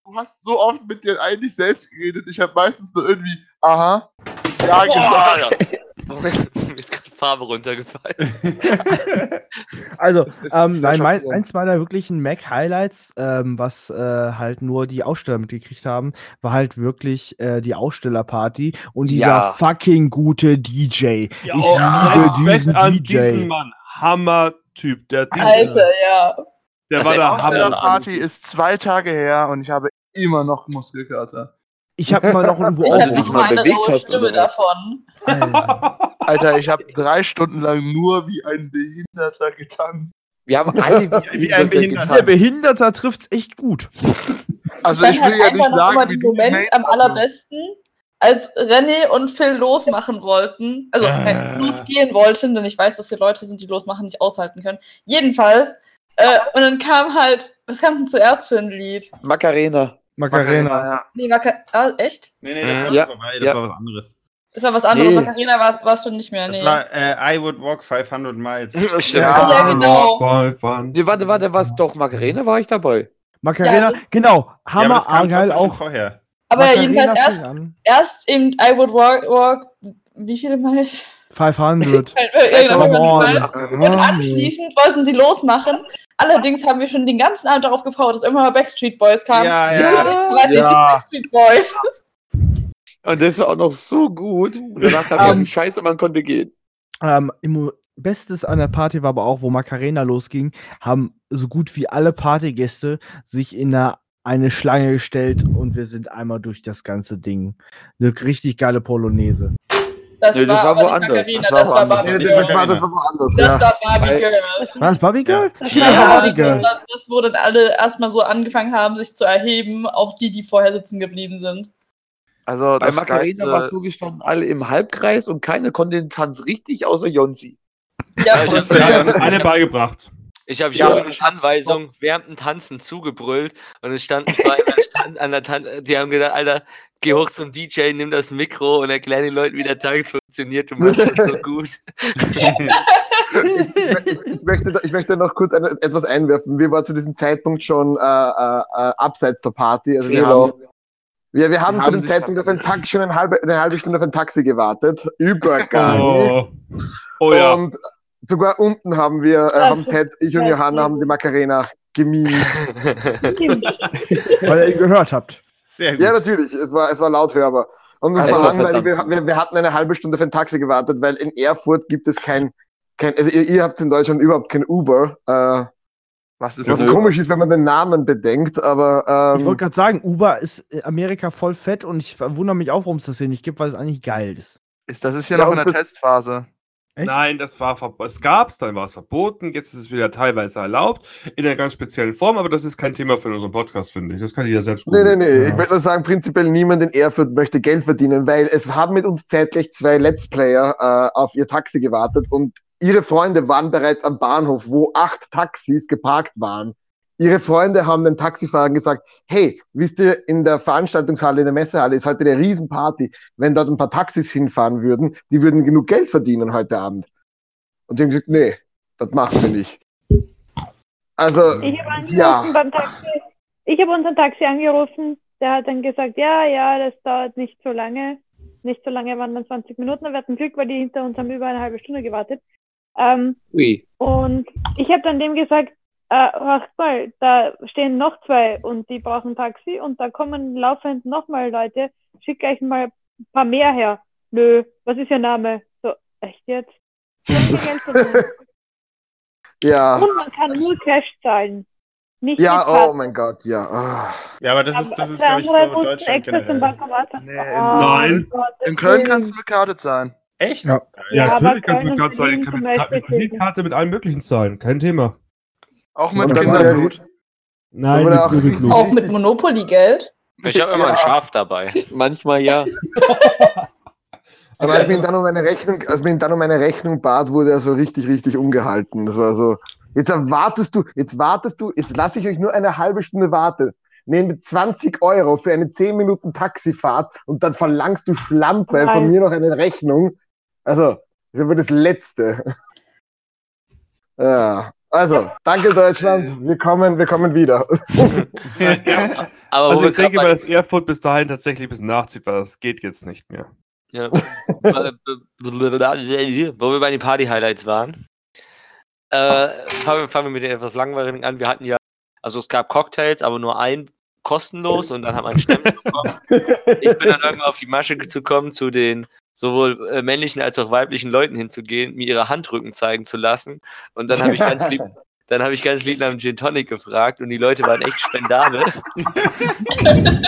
D: du hast so oft mit dir eigentlich selbst geredet. Ich habe meistens nur irgendwie, aha, ja, gesagt.
H: Ja. Moment, <laughs> mir ist gerade Farbe runtergefallen. <laughs>
G: Also, ähm, nein, mein, eins meiner wirklichen Mac-Highlights, ähm, was äh, halt nur die Aussteller mitgekriegt haben, war halt wirklich äh, die Ausstellerparty und dieser
I: Ja.
G: fucking gute DJ.
C: Ja,
G: ich
C: oh,
G: liebe diesen
C: an
G: DJ.
C: diesen Mann. Hammer-Typ. Der, DJ,
F: Alter, ja.
C: der
H: Das
C: war
H: ist
C: der Hammer.
H: wieder-
D: Party ist zwei Tage her und ich habe immer noch Muskelkater.
G: Ich habe immer noch irgendwo <laughs>
F: Ich
I: Weil
F: habe
I: mal
F: mal eine
I: bewegt
F: raue
I: hast,
F: Stimme
I: oder was?
F: davon.
G: Alter.
D: Alter, ich habe drei Stunden lang nur wie ein Behinderter getanzt.
I: Wir haben <laughs> alle
A: Wie ein Behinderter.
G: Der Behinderter trifft's echt gut.
D: Also
F: ich
D: ich will
F: halt
D: ja nicht
F: immer
D: sagen, wie
F: den Moment am allerbesten, als René und Phil losmachen wollten, also äh, losgehen wollten, denn ich weiß, dass wir Leute sind, die losmachen nicht aushalten können. Jedenfalls, äh, und dann kam halt, was kam denn zuerst für ein Lied?
I: Macarena.
G: Macarena.
D: ja.
F: Nee, Maca ah, echt?
A: Nee, nee, das war
I: Ja.
A: schon vorbei, das
I: Ja.
A: war was anderes.
F: Das war was anderes.
I: Nee.
F: Macarena war, warst du nicht mehr.
A: Das
F: Nee.
A: war äh, I would walk 500 miles. <laughs>
H: Stimmt.
F: Ja, ja, genau.
I: Nee, warte, warte, was? Doch, Macarena war ich dabei.
G: Macarena,
F: Ja,
G: genau.
A: ja, aber
G: Hammer
A: das kam
G: Argyle
A: schon
G: auch.
A: vorher.
F: Aber
G: Macarena
F: jedenfalls erst, erst eben I would walk, walk wie viele Mal? <laughs>
G: 500.
F: Ja, genau,
G: Come on.
F: 500 Und anschließend wollten sie losmachen. Allerdings haben wir schon den ganzen Abend darauf gebaut, dass irgendwann mal Backstreet Boys kamen.
A: Ja,
F: Ich
A: ja.
F: weiß nicht,
I: Ja.
F: ist Backstreet Boys.
I: Und das war auch noch so gut. Und danach
G: Ähm.
I: kam die Scheiße, man konnte gehen.
G: Ähm, im Bestes an der Party war aber auch, wo Macarena losging, haben so gut wie alle Partygäste sich in eine, eine Schlange gestellt und wir sind einmal durch das ganze Ding. Eine richtig geile Polonaise.
F: Das,
I: Nee, das
F: war,
I: war woanders.
D: Das war woanders.
F: Barbie
D: Nee,
F: Girl.
D: das war, woanders,
F: Das Barbie Girl.
G: War das Barbie Girl?
E: Das
G: Ja,
E: war
G: das war Barbie Girl.
F: das, wo dann alle erstmal so angefangen haben, sich zu erheben, auch die, die vorher sitzen geblieben sind.
D: Also,
I: Bei Macarena war es so, wir standen alle im Halbkreis und keiner konnte den Tanz richtig, außer Jonsi.
F: Ja,
H: ich Ja,
C: haben das <laughs> alle beigebracht.
H: Ich habe
D: Ja,
H: Jürgen Anweisung während dem Tanzen zugebrüllt und es standen zwei an der Tan- an der Tan die haben gesagt, Alter, geh hoch zum DJ, nimm das Mikro und erklär den Leuten, wie der Tanz funktioniert. Du machst das so gut. <laughs> <laughs>
J: ich, ich, ich, möchte, ich möchte noch kurz eine, etwas einwerfen. Wir waren zu diesem Zeitpunkt schon äh, äh, äh, abseits der Party. Also wir
I: Fehler.
J: haben, wir, wir haben
D: Wir
J: zu
D: haben
J: dem
D: sich
J: Zeitpunkt auf ein. Taxi, schon eine halbe, eine halbe Stunde auf ein Taxi gewartet. Übergeil.
C: Oh, oh ja.
J: Und sogar unten haben wir, äh, haben Ted, ich und Johanna haben die Macarena.
E: Stimmt.
G: Weil ihr ihn gehört habt.
A: Sehr gut.
J: Ja, natürlich. Es war, es war laut hörbar. Und es
I: Also,
J: war langweilig. Wir, wir, wir hatten eine halbe Stunde auf ein Taxi gewartet, weil in Erfurt gibt es kein, kein also ihr, ihr habt in Deutschland überhaupt kein Uber. Äh,
D: was ist
J: was komisch ist, wenn man den Namen bedenkt, aber
G: Ich
J: ähm,
G: wollte gerade sagen, Uber ist in Amerika voll fett und ich wundere mich auch, warum es das hier nicht gibt, weil es eigentlich geil ist.
D: Ist, das ist ja
J: Ja,
D: noch in der Testphase.
G: Echt?
C: Nein, das war. Es gab's, dann war es verboten, jetzt ist es wieder teilweise erlaubt, in einer ganz speziellen Form, aber das ist kein Thema für unseren Podcast, finde ich. Das kann ich ja selbst
J: nee, nee, nee.
G: Ja.
J: Ich würde nur sagen, prinzipiell niemand in Erfurt möchte Geld verdienen, weil es haben mit uns zeitgleich zwei Let's Player äh, auf ihr Taxi gewartet und ihre Freunde waren bereits am Bahnhof, wo acht Taxis geparkt waren. Ihre Freunde haben den Taxifahrern gesagt, hey, wisst ihr, in der Veranstaltungshalle, in der Messehalle ist heute eine Riesenparty. Wenn dort ein paar Taxis hinfahren würden, die würden genug Geld verdienen heute Abend. Und die haben gesagt, nee, das machen wir nicht. Also,
E: Ich habe angerufen
J: ja.
E: beim Taxi. Ich habe unseren Taxi angerufen. Der hat dann gesagt, ja, ja, das dauert nicht so lange. Nicht so lange waren dann 20 Minuten. Wir hatten Glück, weil die hinter uns haben über eine halbe Stunde gewartet. Ähm, und ich habe dann dem gesagt, äh, ach mal, da stehen noch zwei und die brauchen Taxi und da kommen laufend nochmal Leute. Schick gleich mal ein paar mehr her. Nö, was ist Ihr Name? So, echt jetzt? <laughs>
J: Ja.
E: Und man kann nur Cash zahlen. Nicht
J: Ja, oh mein Gott, ja. Ah.
A: Ja, aber das ist, das ist glaube ich, so
E: musste
A: Deutschland generell.
D: Nee,
E: Oh,
C: Nein.
D: In Köln kannst du mit Karte zahlen.
A: Echt?
G: Ja.
C: Ja,
E: Ja,
C: natürlich kannst du mit Karte zahlen. Ich kann mit Karte, mit
E: Beispiel
C: Kreditkarte mit allem Möglichen zahlen. Kein Thema.
D: Auch mit Kinderblut.
G: Nein, mit
J: auch.
F: Auch mit Monopoly-Geld.
H: Ich habe immer
D: Ja.
H: ein Schaf dabei. <laughs>
I: Manchmal ja.
J: Aber als mir ihn dann um eine Rechnung, als mir dann um eine Rechnung bat, wurde er so richtig, richtig ungehalten. Das war so, jetzt wartest du, jetzt wartest du, jetzt lasse ich euch nur eine halbe Stunde warten. Nehme 20 Euro für eine 10 Minuten Taxifahrt und dann verlangst du Schlampe von
E: Nein.
J: mir noch eine Rechnung. Also, das ist aber das Letzte. <laughs> Ja. Also, danke Deutschland. Wir kommen, wir kommen wieder. <laughs>
H: Aber
C: Also ich
H: wir
C: denke mal, dass Erfurt bis dahin tatsächlich ein bisschen nachzieht, weil das geht jetzt nicht mehr.
H: Ja. <laughs> Wo wir bei den Party-Highlights waren. Äh, fangen, wir, fangen wir mit den etwas langweiligen an. Wir hatten ja, also es gab Cocktails, aber nur ein kostenlos und dann hat man einen Stempel bekommen. Ich bin dann irgendwann auf die Masche zu kommen, zu den sowohl äh, männlichen als auch weiblichen Leuten hinzugehen, mir ihre Handrücken zeigen zu lassen. Und dann habe ich ganz lieb, <laughs> dann habe ich ganz lieb nach dem Gin Tonic gefragt und die Leute waren echt spendabel. <laughs>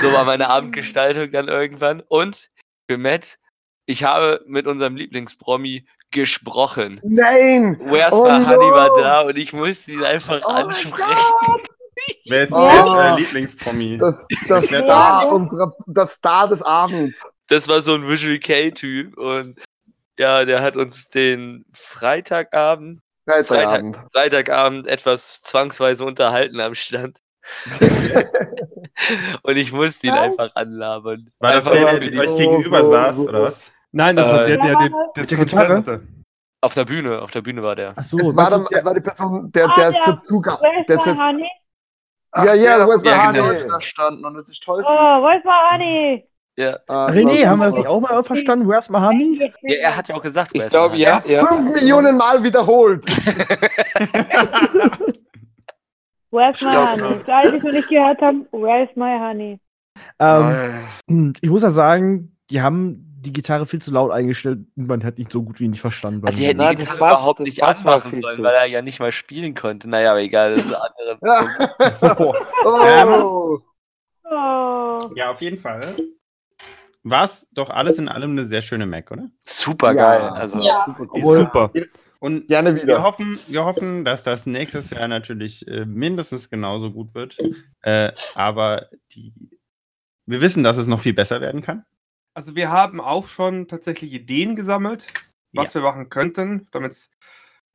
H: so war meine Abendgestaltung dann irgendwann. Und für Matt, ich habe mit unserem Lieblingspromi gesprochen.
J: Nein!
H: Where's
J: Oh
H: my honey war
J: no!
H: da und ich musste ihn einfach
J: Oh
H: ansprechen. <laughs>
A: Wer ist,
J: Oh.
A: wer ist äh, Lieblingspromi?
J: Das, das, Star
E: das.
J: unserer, das Star des Abends.
H: Das war so ein Visual K-Typ und ja, der hat uns den Freitagabend,
J: Freitagabend.
H: Freitagabend etwas zwangsweise unterhalten am Stand. <laughs> und ich musste ihn einfach anlabern.
A: War das
H: Einfach
A: der, der euch
J: so,
A: gegenüber
J: so,
A: saß,
J: so.
A: oder was?
B: Nein, das war
H: Äh,
B: der, der, der,
C: Das
B: der
C: Konzert hatte.
H: auf der Bühne, auf der Bühne war der.
G: Achso,
J: Es war, dann, es war die Person, der,
E: Ah,
J: der
E: ja.
J: zur Zugabe.
E: Where's
J: Der
E: my
J: zur,
E: honey?
J: Ja, ja, where's
H: my honey?
D: Da standen und es sich toll
E: Oh, where's my honey?
H: Ja.
J: Ah,
G: René, haben wir das nicht auch mal verstanden? Where's my honey?
H: ja, er hat ja auch gesagt,
I: Ich
H: wer es
I: glaube, ja, ja.
J: Fünf Millionen Mal wiederholt. <laughs>
E: Where's my honey? Für alle, die es noch nicht gehört haben, where's my honey?
G: Ähm, hm, ich muss ja sagen, die haben die Gitarre viel zu laut eingestellt und man hat nicht so gut wie nicht verstanden.
H: Also die hätten
I: Nein,
H: die
I: das
H: Gitarre
I: Bass-
H: überhaupt nicht anmachen sollen,
I: zu.
H: weil er ja nicht mal spielen konnte. Naja, aber egal, das ist eine andere. <laughs>
J: Oh. <laughs>
E: Oh.
A: Ja, auf jeden Fall. War es doch alles in allem eine sehr schöne Mac, oder?
H: Super
J: Ja.
H: geil. Also,
F: Ja.
B: Super.
A: Und
J: Gerne
A: wir
J: wieder.
A: hoffen, wir hoffen, dass das nächstes Jahr natürlich äh, mindestens genauso gut wird. Äh, aber die, wir wissen, dass es noch viel besser werden kann.
C: Also wir haben auch schon tatsächlich Ideen gesammelt, was wir machen könnten, damit es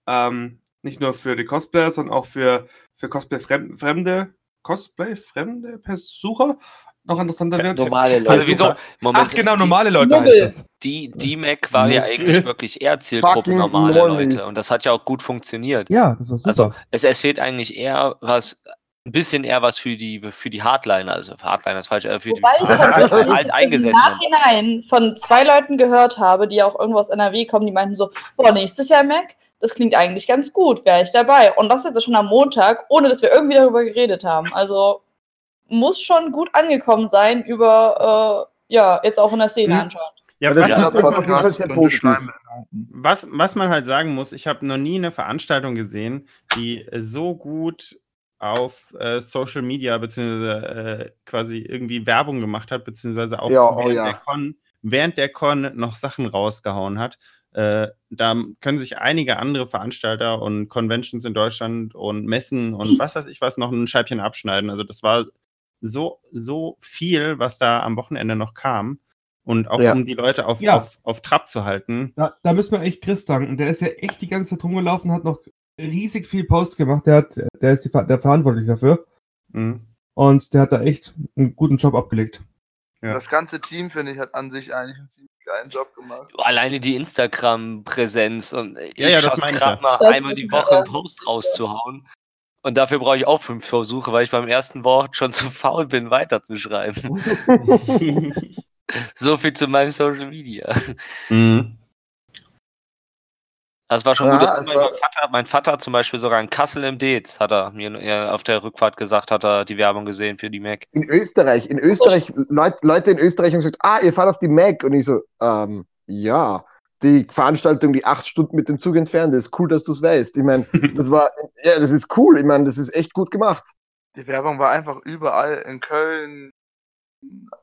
C: ähm, nicht nur für die Cosplayer, sondern auch für, für Cosplay-Fremde, Cosplay-fremde Besucher noch interessanter wird.
I: Normale Leute.
H: also wieso? Moment,
C: Ach genau,
H: die-
C: normale Leute
F: Muggel.
C: heißt das.
H: Die, die Mac war ja eigentlich wirklich eher Zielgruppe normale. Leute. Und das hat ja auch gut funktioniert.
G: Ja, das war super.
H: Also es, es fehlt eigentlich eher was, ein bisschen eher was für die für die Hardliner, also für Hardliner ist falsch, äh, für die
F: Wobei ich
H: alt,
F: tatsächlich
H: alt
F: im. Nachhinein von zwei Leuten gehört habe, die auch irgendwo aus NRW kommen, die meinten so, boah, nächstes Jahr Mac, das klingt eigentlich ganz gut, wäre ich dabei. Und das jetzt schon am Montag, ohne dass wir irgendwie darüber geredet haben. Also muss schon gut angekommen sein über, äh, ja, jetzt auch in der Szene
A: Mhm.
F: anscheinend.
A: Ja, was,
J: ist
A: man- was, was man halt sagen muss, ich habe noch nie eine Veranstaltung gesehen, die so gut auf äh, Social Media beziehungsweise äh, quasi irgendwie Werbung gemacht hat, beziehungsweise auch
J: Ja, oh
A: während,
J: ja.
A: der Con, während der Con noch Sachen rausgehauen hat. Äh, da können sich einige andere Veranstalter und Conventions in Deutschland und Messen und was weiß ich was noch ein Scheibchen abschneiden. Also das war so, so viel, was da am Wochenende noch kam. Und auch
J: Ja.
A: um die Leute auf,
B: Ja.
A: auf, auf Trab zu halten.
B: Da, da müssen wir echt Chris danken. Der ist ja echt die ganze Zeit rumgelaufen, hat noch riesig viel Post gemacht. Der, hat, der ist die, der verantwortlich dafür.
A: Mhm.
B: Und der hat da echt einen guten Job abgelegt.
A: Ja.
D: Das ganze Team, finde ich, hat an sich eigentlich einen ziemlich geilen Job gemacht.
H: Alleine die Instagram-Präsenz und ich
A: Ja, ja, das ja.
H: mal
F: Das
H: einmal die Woche einen Post rauszuhauen. Und dafür brauche ich auch fünf Versuche, weil ich beim ersten Wort schon <laughs> zu faul bin, weiterzuschreiben. <laughs> so viel zu meinem Social Media.
A: mhm.
H: Das war schon
J: Ja,
H: gut.
J: es
H: mein, Vater, mein Vater hat zum Beispiel sogar in Kassel im Dez, hat er mir ja, auf der Rückfahrt gesagt, hat er die Werbung gesehen für die Mac.
J: In Österreich, in Österreich, Leut, Leute in Österreich haben gesagt, ah, ihr fahrt auf die Mac. Und ich so, ähm, ja, die Veranstaltung, die acht Stunden mit dem Zug entfernt ist, cool, dass du es weißt. Ich meine, <laughs> das war, ja, das ist cool. Ich meine, das ist echt gut gemacht.
D: Die Werbung war einfach überall in Köln.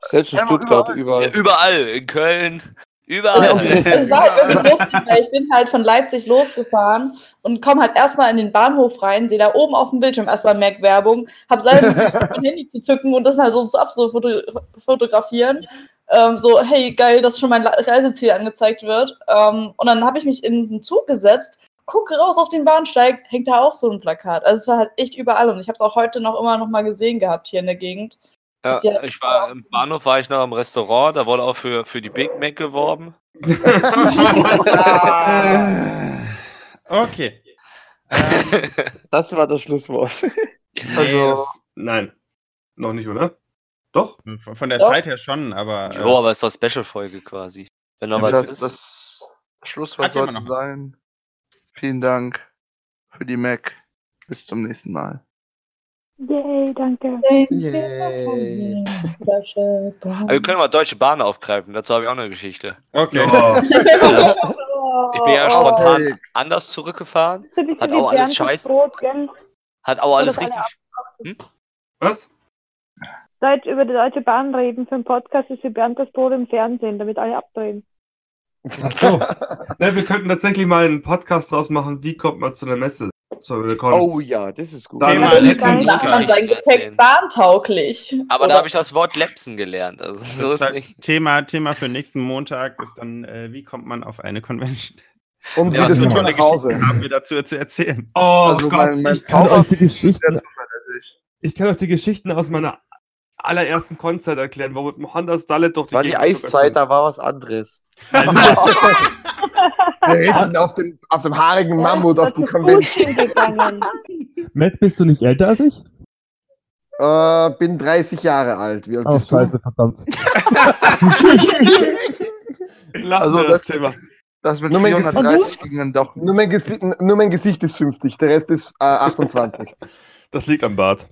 I: Selbst in Stuttgart
D: überall.
I: überall.
H: Überall, in Köln,
F: Also,
H: überall.
F: es <laughs> war halt irgendwie lustig, weil ich bin halt von Leipzig losgefahren und komme halt erstmal in den Bahnhof rein, sehe da oben auf dem Bildschirm erstmal Mac-Werbung, habe leider <laughs> nicht mein Handy zu zücken und das mal so zu abfotografieren. Ähm, so, hey, geil, dass schon mein Reiseziel angezeigt wird. Ähm, und dann habe ich mich in den Zug gesetzt, gucke raus auf den Bahnsteig, hängt da auch so ein Plakat. Also es war halt echt überall und ich habe es auch heute noch immer noch mal gesehen gehabt hier in der Gegend.
H: Ja,
F: ja-
H: ich war im Bahnhof, war ich noch im Restaurant, da wurde auch für, für die Big Mac geworben. <laughs>
A: Okay.
I: Das war das Schlusswort.
C: Also, nein. Noch nicht, oder? Doch?
A: Von von der
F: Doch.
A: Zeit her schon, aber. äh,
H: Jo, aber es ist doch Special-Folge quasi. Wenn noch
A: Ja,
H: was
D: Das,
H: ist.
D: das Schlusswort sollte sein. Vielen Dank für die Mac. Bis zum nächsten Mal.
E: Yay, danke.
J: Yay.
H: Aber wir können mal Deutsche Bahn aufgreifen, dazu habe ich auch eine Geschichte.
A: Okay.
C: Oh. <laughs>
H: Ich bin ja
E: Oh,
H: spontan
J: Alex.
H: anders zurückgefahren, Hat auch alles scheiße. Hat auch alles richtig.
C: Was?
E: Deutsch über die Deutsche Bahn reden für einen Podcast ist wie Bernd das Brot im Fernsehen, damit alle abdrehen.
C: Ach so. <laughs> Ne, wir könnten tatsächlich mal einen Podcast draus machen, wie kommt man zu einer Messe. So.
I: Oh ja, das ist gut.
A: Thema
F: Natürlich
A: letzten
F: macht man sein Gepäck bahntauglich.
H: Aber
F: Oder-
H: da habe ich das Wort Lepsen gelernt. Also so
A: Das
H: ist
A: ist halt
H: nicht.
A: Thema, Thema für nächsten Montag ist dann, äh, wie kommt man auf eine Convention?
J: Und
H: Ja,
A: Was
J: das
A: für tolle. Geschichten haben wir dazu zu erzählen?
C: Oh
D: Also
C: Gott,
D: mein, mein
C: ich, kann
D: zuverlässig.
C: ich kann euch die Geschichten aus meiner allerersten Konzert erklären, wo mit dem Honda Starlet durch die
I: War die Eiszeit, da war was anderes. <laughs>
J: Wir reden auf, den, auf dem haarigen Mammut auf die Convention.
B: Matt, bist du nicht älter als ich?
J: Äh, bin 30 Jahre alt. Wie alt
B: Oh,
J: bist
B: scheiße, verdammt. <laughs>
C: Lassen
D: Also
C: das,
D: das-
C: Thema.
D: Das mit
J: Nur mein
D: 430 ging dann doch
J: du? Nur mein, Gesicht, nur mein Gesicht ist 50, der Rest ist äh, 28.
C: Das liegt am Bart.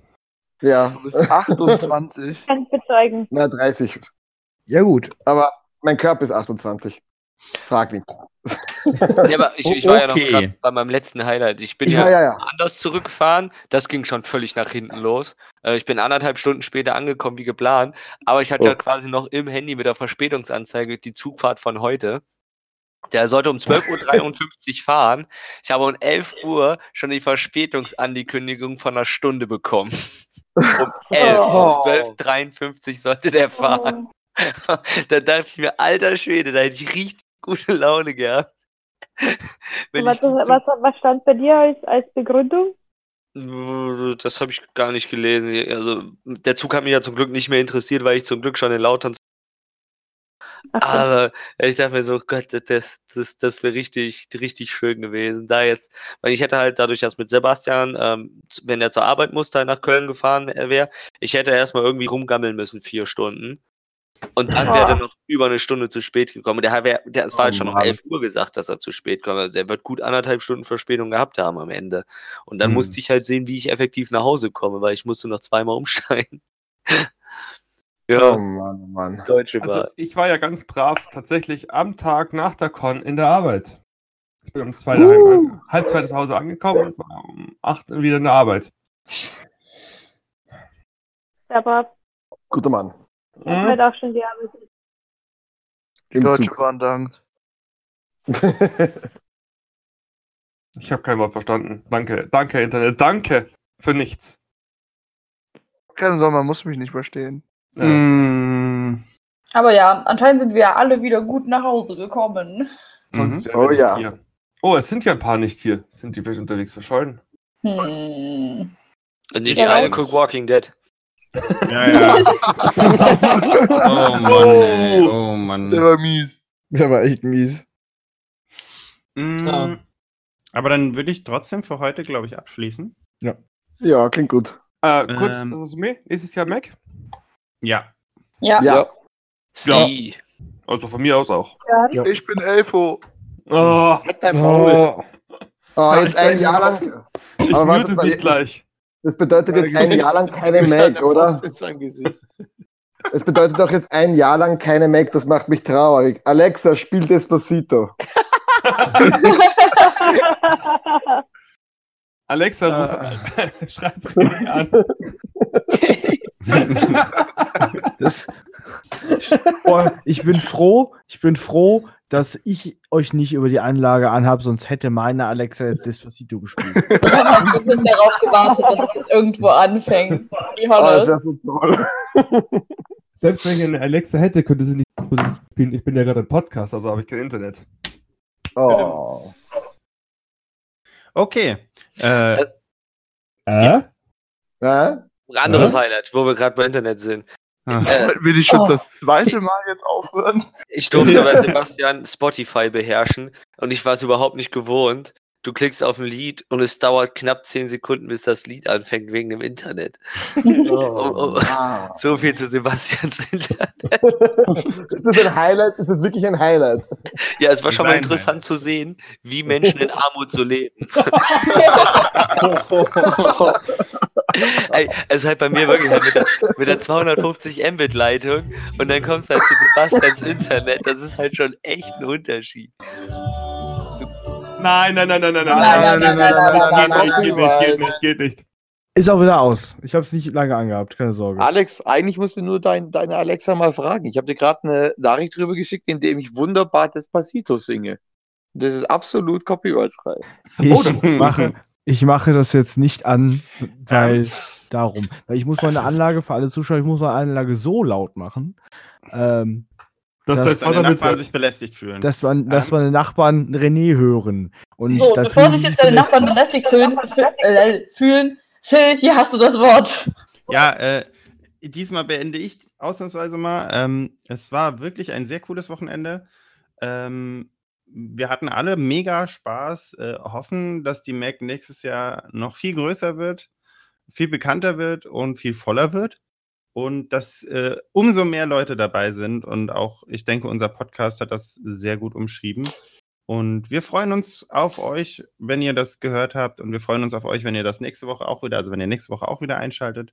J: Ja,
D: Du bist 28.
E: Kann ich bezeugen.
J: na 30.
G: Ja, gut.
J: Aber mein Körper ist 28. Frag nicht.
H: Ja, aber ich, ich war ja noch
A: Okay.
H: grad bei meinem letzten Highlight. Ich bin
J: Ja,
H: ja,
J: ja, ja.
H: anders zurückgefahren. Das ging schon völlig nach hinten los. Äh, Ich bin anderthalb Stunden später angekommen wie geplant. Aber ich hatte
J: Oh.
H: ja quasi noch im Handy mit der Verspätungsanzeige die Zugfahrt von heute. Der sollte um 12.53 Uhr <laughs> fahren. Ich habe um 11 Uhr schon die Verspätungsankündigung von einer Stunde bekommen. <laughs> Um 11 Uhr,
E: Oh.
H: 12.53 Uhr sollte der fahren. <laughs> da dachte ich mir, alter Schwede, da hätte ich richtig gute Laune gehabt.
E: Was, was, was stand bei dir als, als Begründung?
H: Das habe ich gar nicht gelesen. Also der Zug hat mich ja zum Glück nicht mehr interessiert, weil ich zum Glück schon in Lautern. Aber ich dachte mir so, Gott, das, das, das wäre richtig, richtig schön gewesen. Da jetzt, weil ich hätte halt dadurch, dass mit Sebastian, ähm, wenn er zur Arbeit musste, nach Köln gefahren wäre, ich hätte erstmal irgendwie rumgammeln müssen, vier Stunden. Und dann wäre er noch über eine Stunde zu spät gekommen. Der, wär, der, es war
J: Oh
H: halt schon um
J: Mann.
H: 11 Uhr gesagt, dass er zu spät kommt. Also der wird gut anderthalb Stunden Verspätung gehabt haben am Ende. Und dann
C: Hm.
H: musste ich halt sehen, wie ich effektiv nach Hause komme, weil ich musste noch zweimal umsteigen. Ja,
J: Oh Mann, oh Mann.
H: Deutsche
C: Also
H: Bahn.
C: ich war ja ganz brav tatsächlich am Tag nach der Con in der Arbeit. Ich bin um zwei daheim, an- halb zwei zu Hause angekommen und war um acht wieder in der Arbeit.
E: Aber
J: Guter Mann.
E: ich
C: Mhm.
E: werde auch schon die Arbeit.
D: Die
J: Im
D: Deutsche
J: Zug.
D: Bahn dankt. <laughs>
C: Ich habe kein Wort verstanden. Danke, danke Internet, danke für nichts.
D: Keine Sorge, man muss mich nicht verstehen.
A: Mm,
F: Aber ja, anscheinend sind wir ja alle wieder gut nach Hause gekommen.
A: mhm.
J: Oh ja.
C: hier. Oh, es sind ja ein paar nicht hier. Sind die vielleicht unterwegs verschollen?
F: Hm. Ja.
H: die eine guckt Walking Dead.
A: Ja, ja. <laughs> oh Mann, ey. Oh Mann.
D: Der war mies.
G: Der war echt mies.
A: Mm,
C: Ja.
A: Aber dann würde ich trotzdem für heute, glaube ich, abschließen.
J: ja, klingt gut.
C: Äh, kurz,
A: Ähm.
C: Resümee. Nächstes Jahr Mac?
A: Ja.
F: Ja.
J: Ja.
H: Sie.
C: Also von mir aus auch.
D: Ich bin Elfo.
C: Oh,
I: Halt.
G: Oh,
J: Oh, jetzt ein Jahr lang.
C: ich mute dich gleich.
J: Das bedeutet jetzt ein Jahr lang keine Mac, oder? Es bedeutet doch jetzt ein Jahr lang keine Mac, das macht mich traurig. Alexa, spiel Despacito. <laughs>
C: Alexa, ruf, <laughs> schreib René an. <laughs> <laughs>
G: das, Boah, ich bin froh, ich bin froh, dass ich euch nicht über die Anlage anhabe, sonst hätte meine Alexa jetzt Despacito gespielt. <laughs>
F: Ich habe wirklich darauf gewartet, dass es jetzt irgendwo anfängt. Die
J: Oh, das
F: Hölle.
J: wäre so toll. <laughs>
C: Selbst wenn ich eine Alexa hätte, könnte sie nicht spielen. Ich bin ja gerade im Podcast, also habe ich kein Internet.
J: Oh.
A: Okay. Äh,
C: Äh?
J: Ja?
H: Anderes Highlight, wo wir gerade bei Internet sind. Äh,
D: Will ich schon
F: Oh.
D: das zweite Mal jetzt aufhören?
H: ich durfte bei <laughs> Sebastian Spotify beherrschen und ich war es überhaupt nicht gewohnt. Du klickst auf ein Lied und es dauert knapp 10 Sekunden, bis das Lied anfängt wegen dem Internet. <laughs>
J: Oh,
H: oh.
J: wow.
H: So viel zu Sebastians <laughs> Internet.
J: Ist das ein Highlight? Ist das wirklich ein Highlight?
H: Ja, es war schon mal
A: Sein
H: interessant zu sehen, wie Menschen in Armut so leben. Ey, es ist halt bei mir wirklich halt mit, der, mit der 250 Mbit-Leitung und dann kommst du halt zu Sebastians Internet. Das ist halt schon echt ein Unterschied.
C: Nein, nein, nein, nein, nein, nein.
F: Nein, nein, nein, nein, nein, nein,
C: Geht nicht, geht nicht, geht nicht, geht nicht.
G: Ist auch wieder aus. Ich habe es nicht lange angehabt, keine Sorge.
I: Alex, eigentlich musst du nur dein, deine Alexa mal fragen. Ich habe dir gerade eine Nachricht drüber geschickt, in dem ich wunderbar Despacito singe. Das ist absolut copyright-frei.
G: Ich
C: Oh, das ist-
G: mache, Ich mache das jetzt nicht an, weil darum. Weil ich muss meine <laughs> Anlage für alle Zuschauer, ich muss meine Anlage so laut machen, ähm,
C: Dass
A: Dass deine Nachbarn
C: mit
A: sich belästigt fühlen.
G: dass, man, dass
A: Ähm.
G: meine Nachbarn René hören. Und
F: So, bevor sich jetzt deine
G: belästigt.
F: Nachbarn belästigt fühlen, fü- äh, fühlen, Phil, hier hast du das Wort.
A: Ja, äh, diesmal beende ich ausnahmsweise mal. Ähm, es war wirklich ein sehr cooles Wochenende. Ähm, wir hatten alle mega Spaß, äh, hoffen, dass die Mac nächstes Jahr noch viel größer wird, viel bekannter wird und viel voller wird. Und dass äh, umso mehr Leute dabei sind. Und auch, ich denke, unser Podcast hat das sehr gut umschrieben. Und wir freuen uns auf euch, wenn ihr das gehört habt. Und wir freuen uns auf euch, wenn ihr das nächste Woche auch wieder, also wenn ihr nächste Woche auch wieder einschaltet.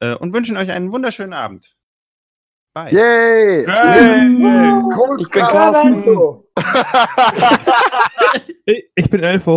A: Äh, und wünschen euch einen wunderschönen Abend. Bye.
J: Yay!
C: Hey!
J: Cold
I: Ich bin
J: Carsten. <laughs>
C: Ich bin Elfo.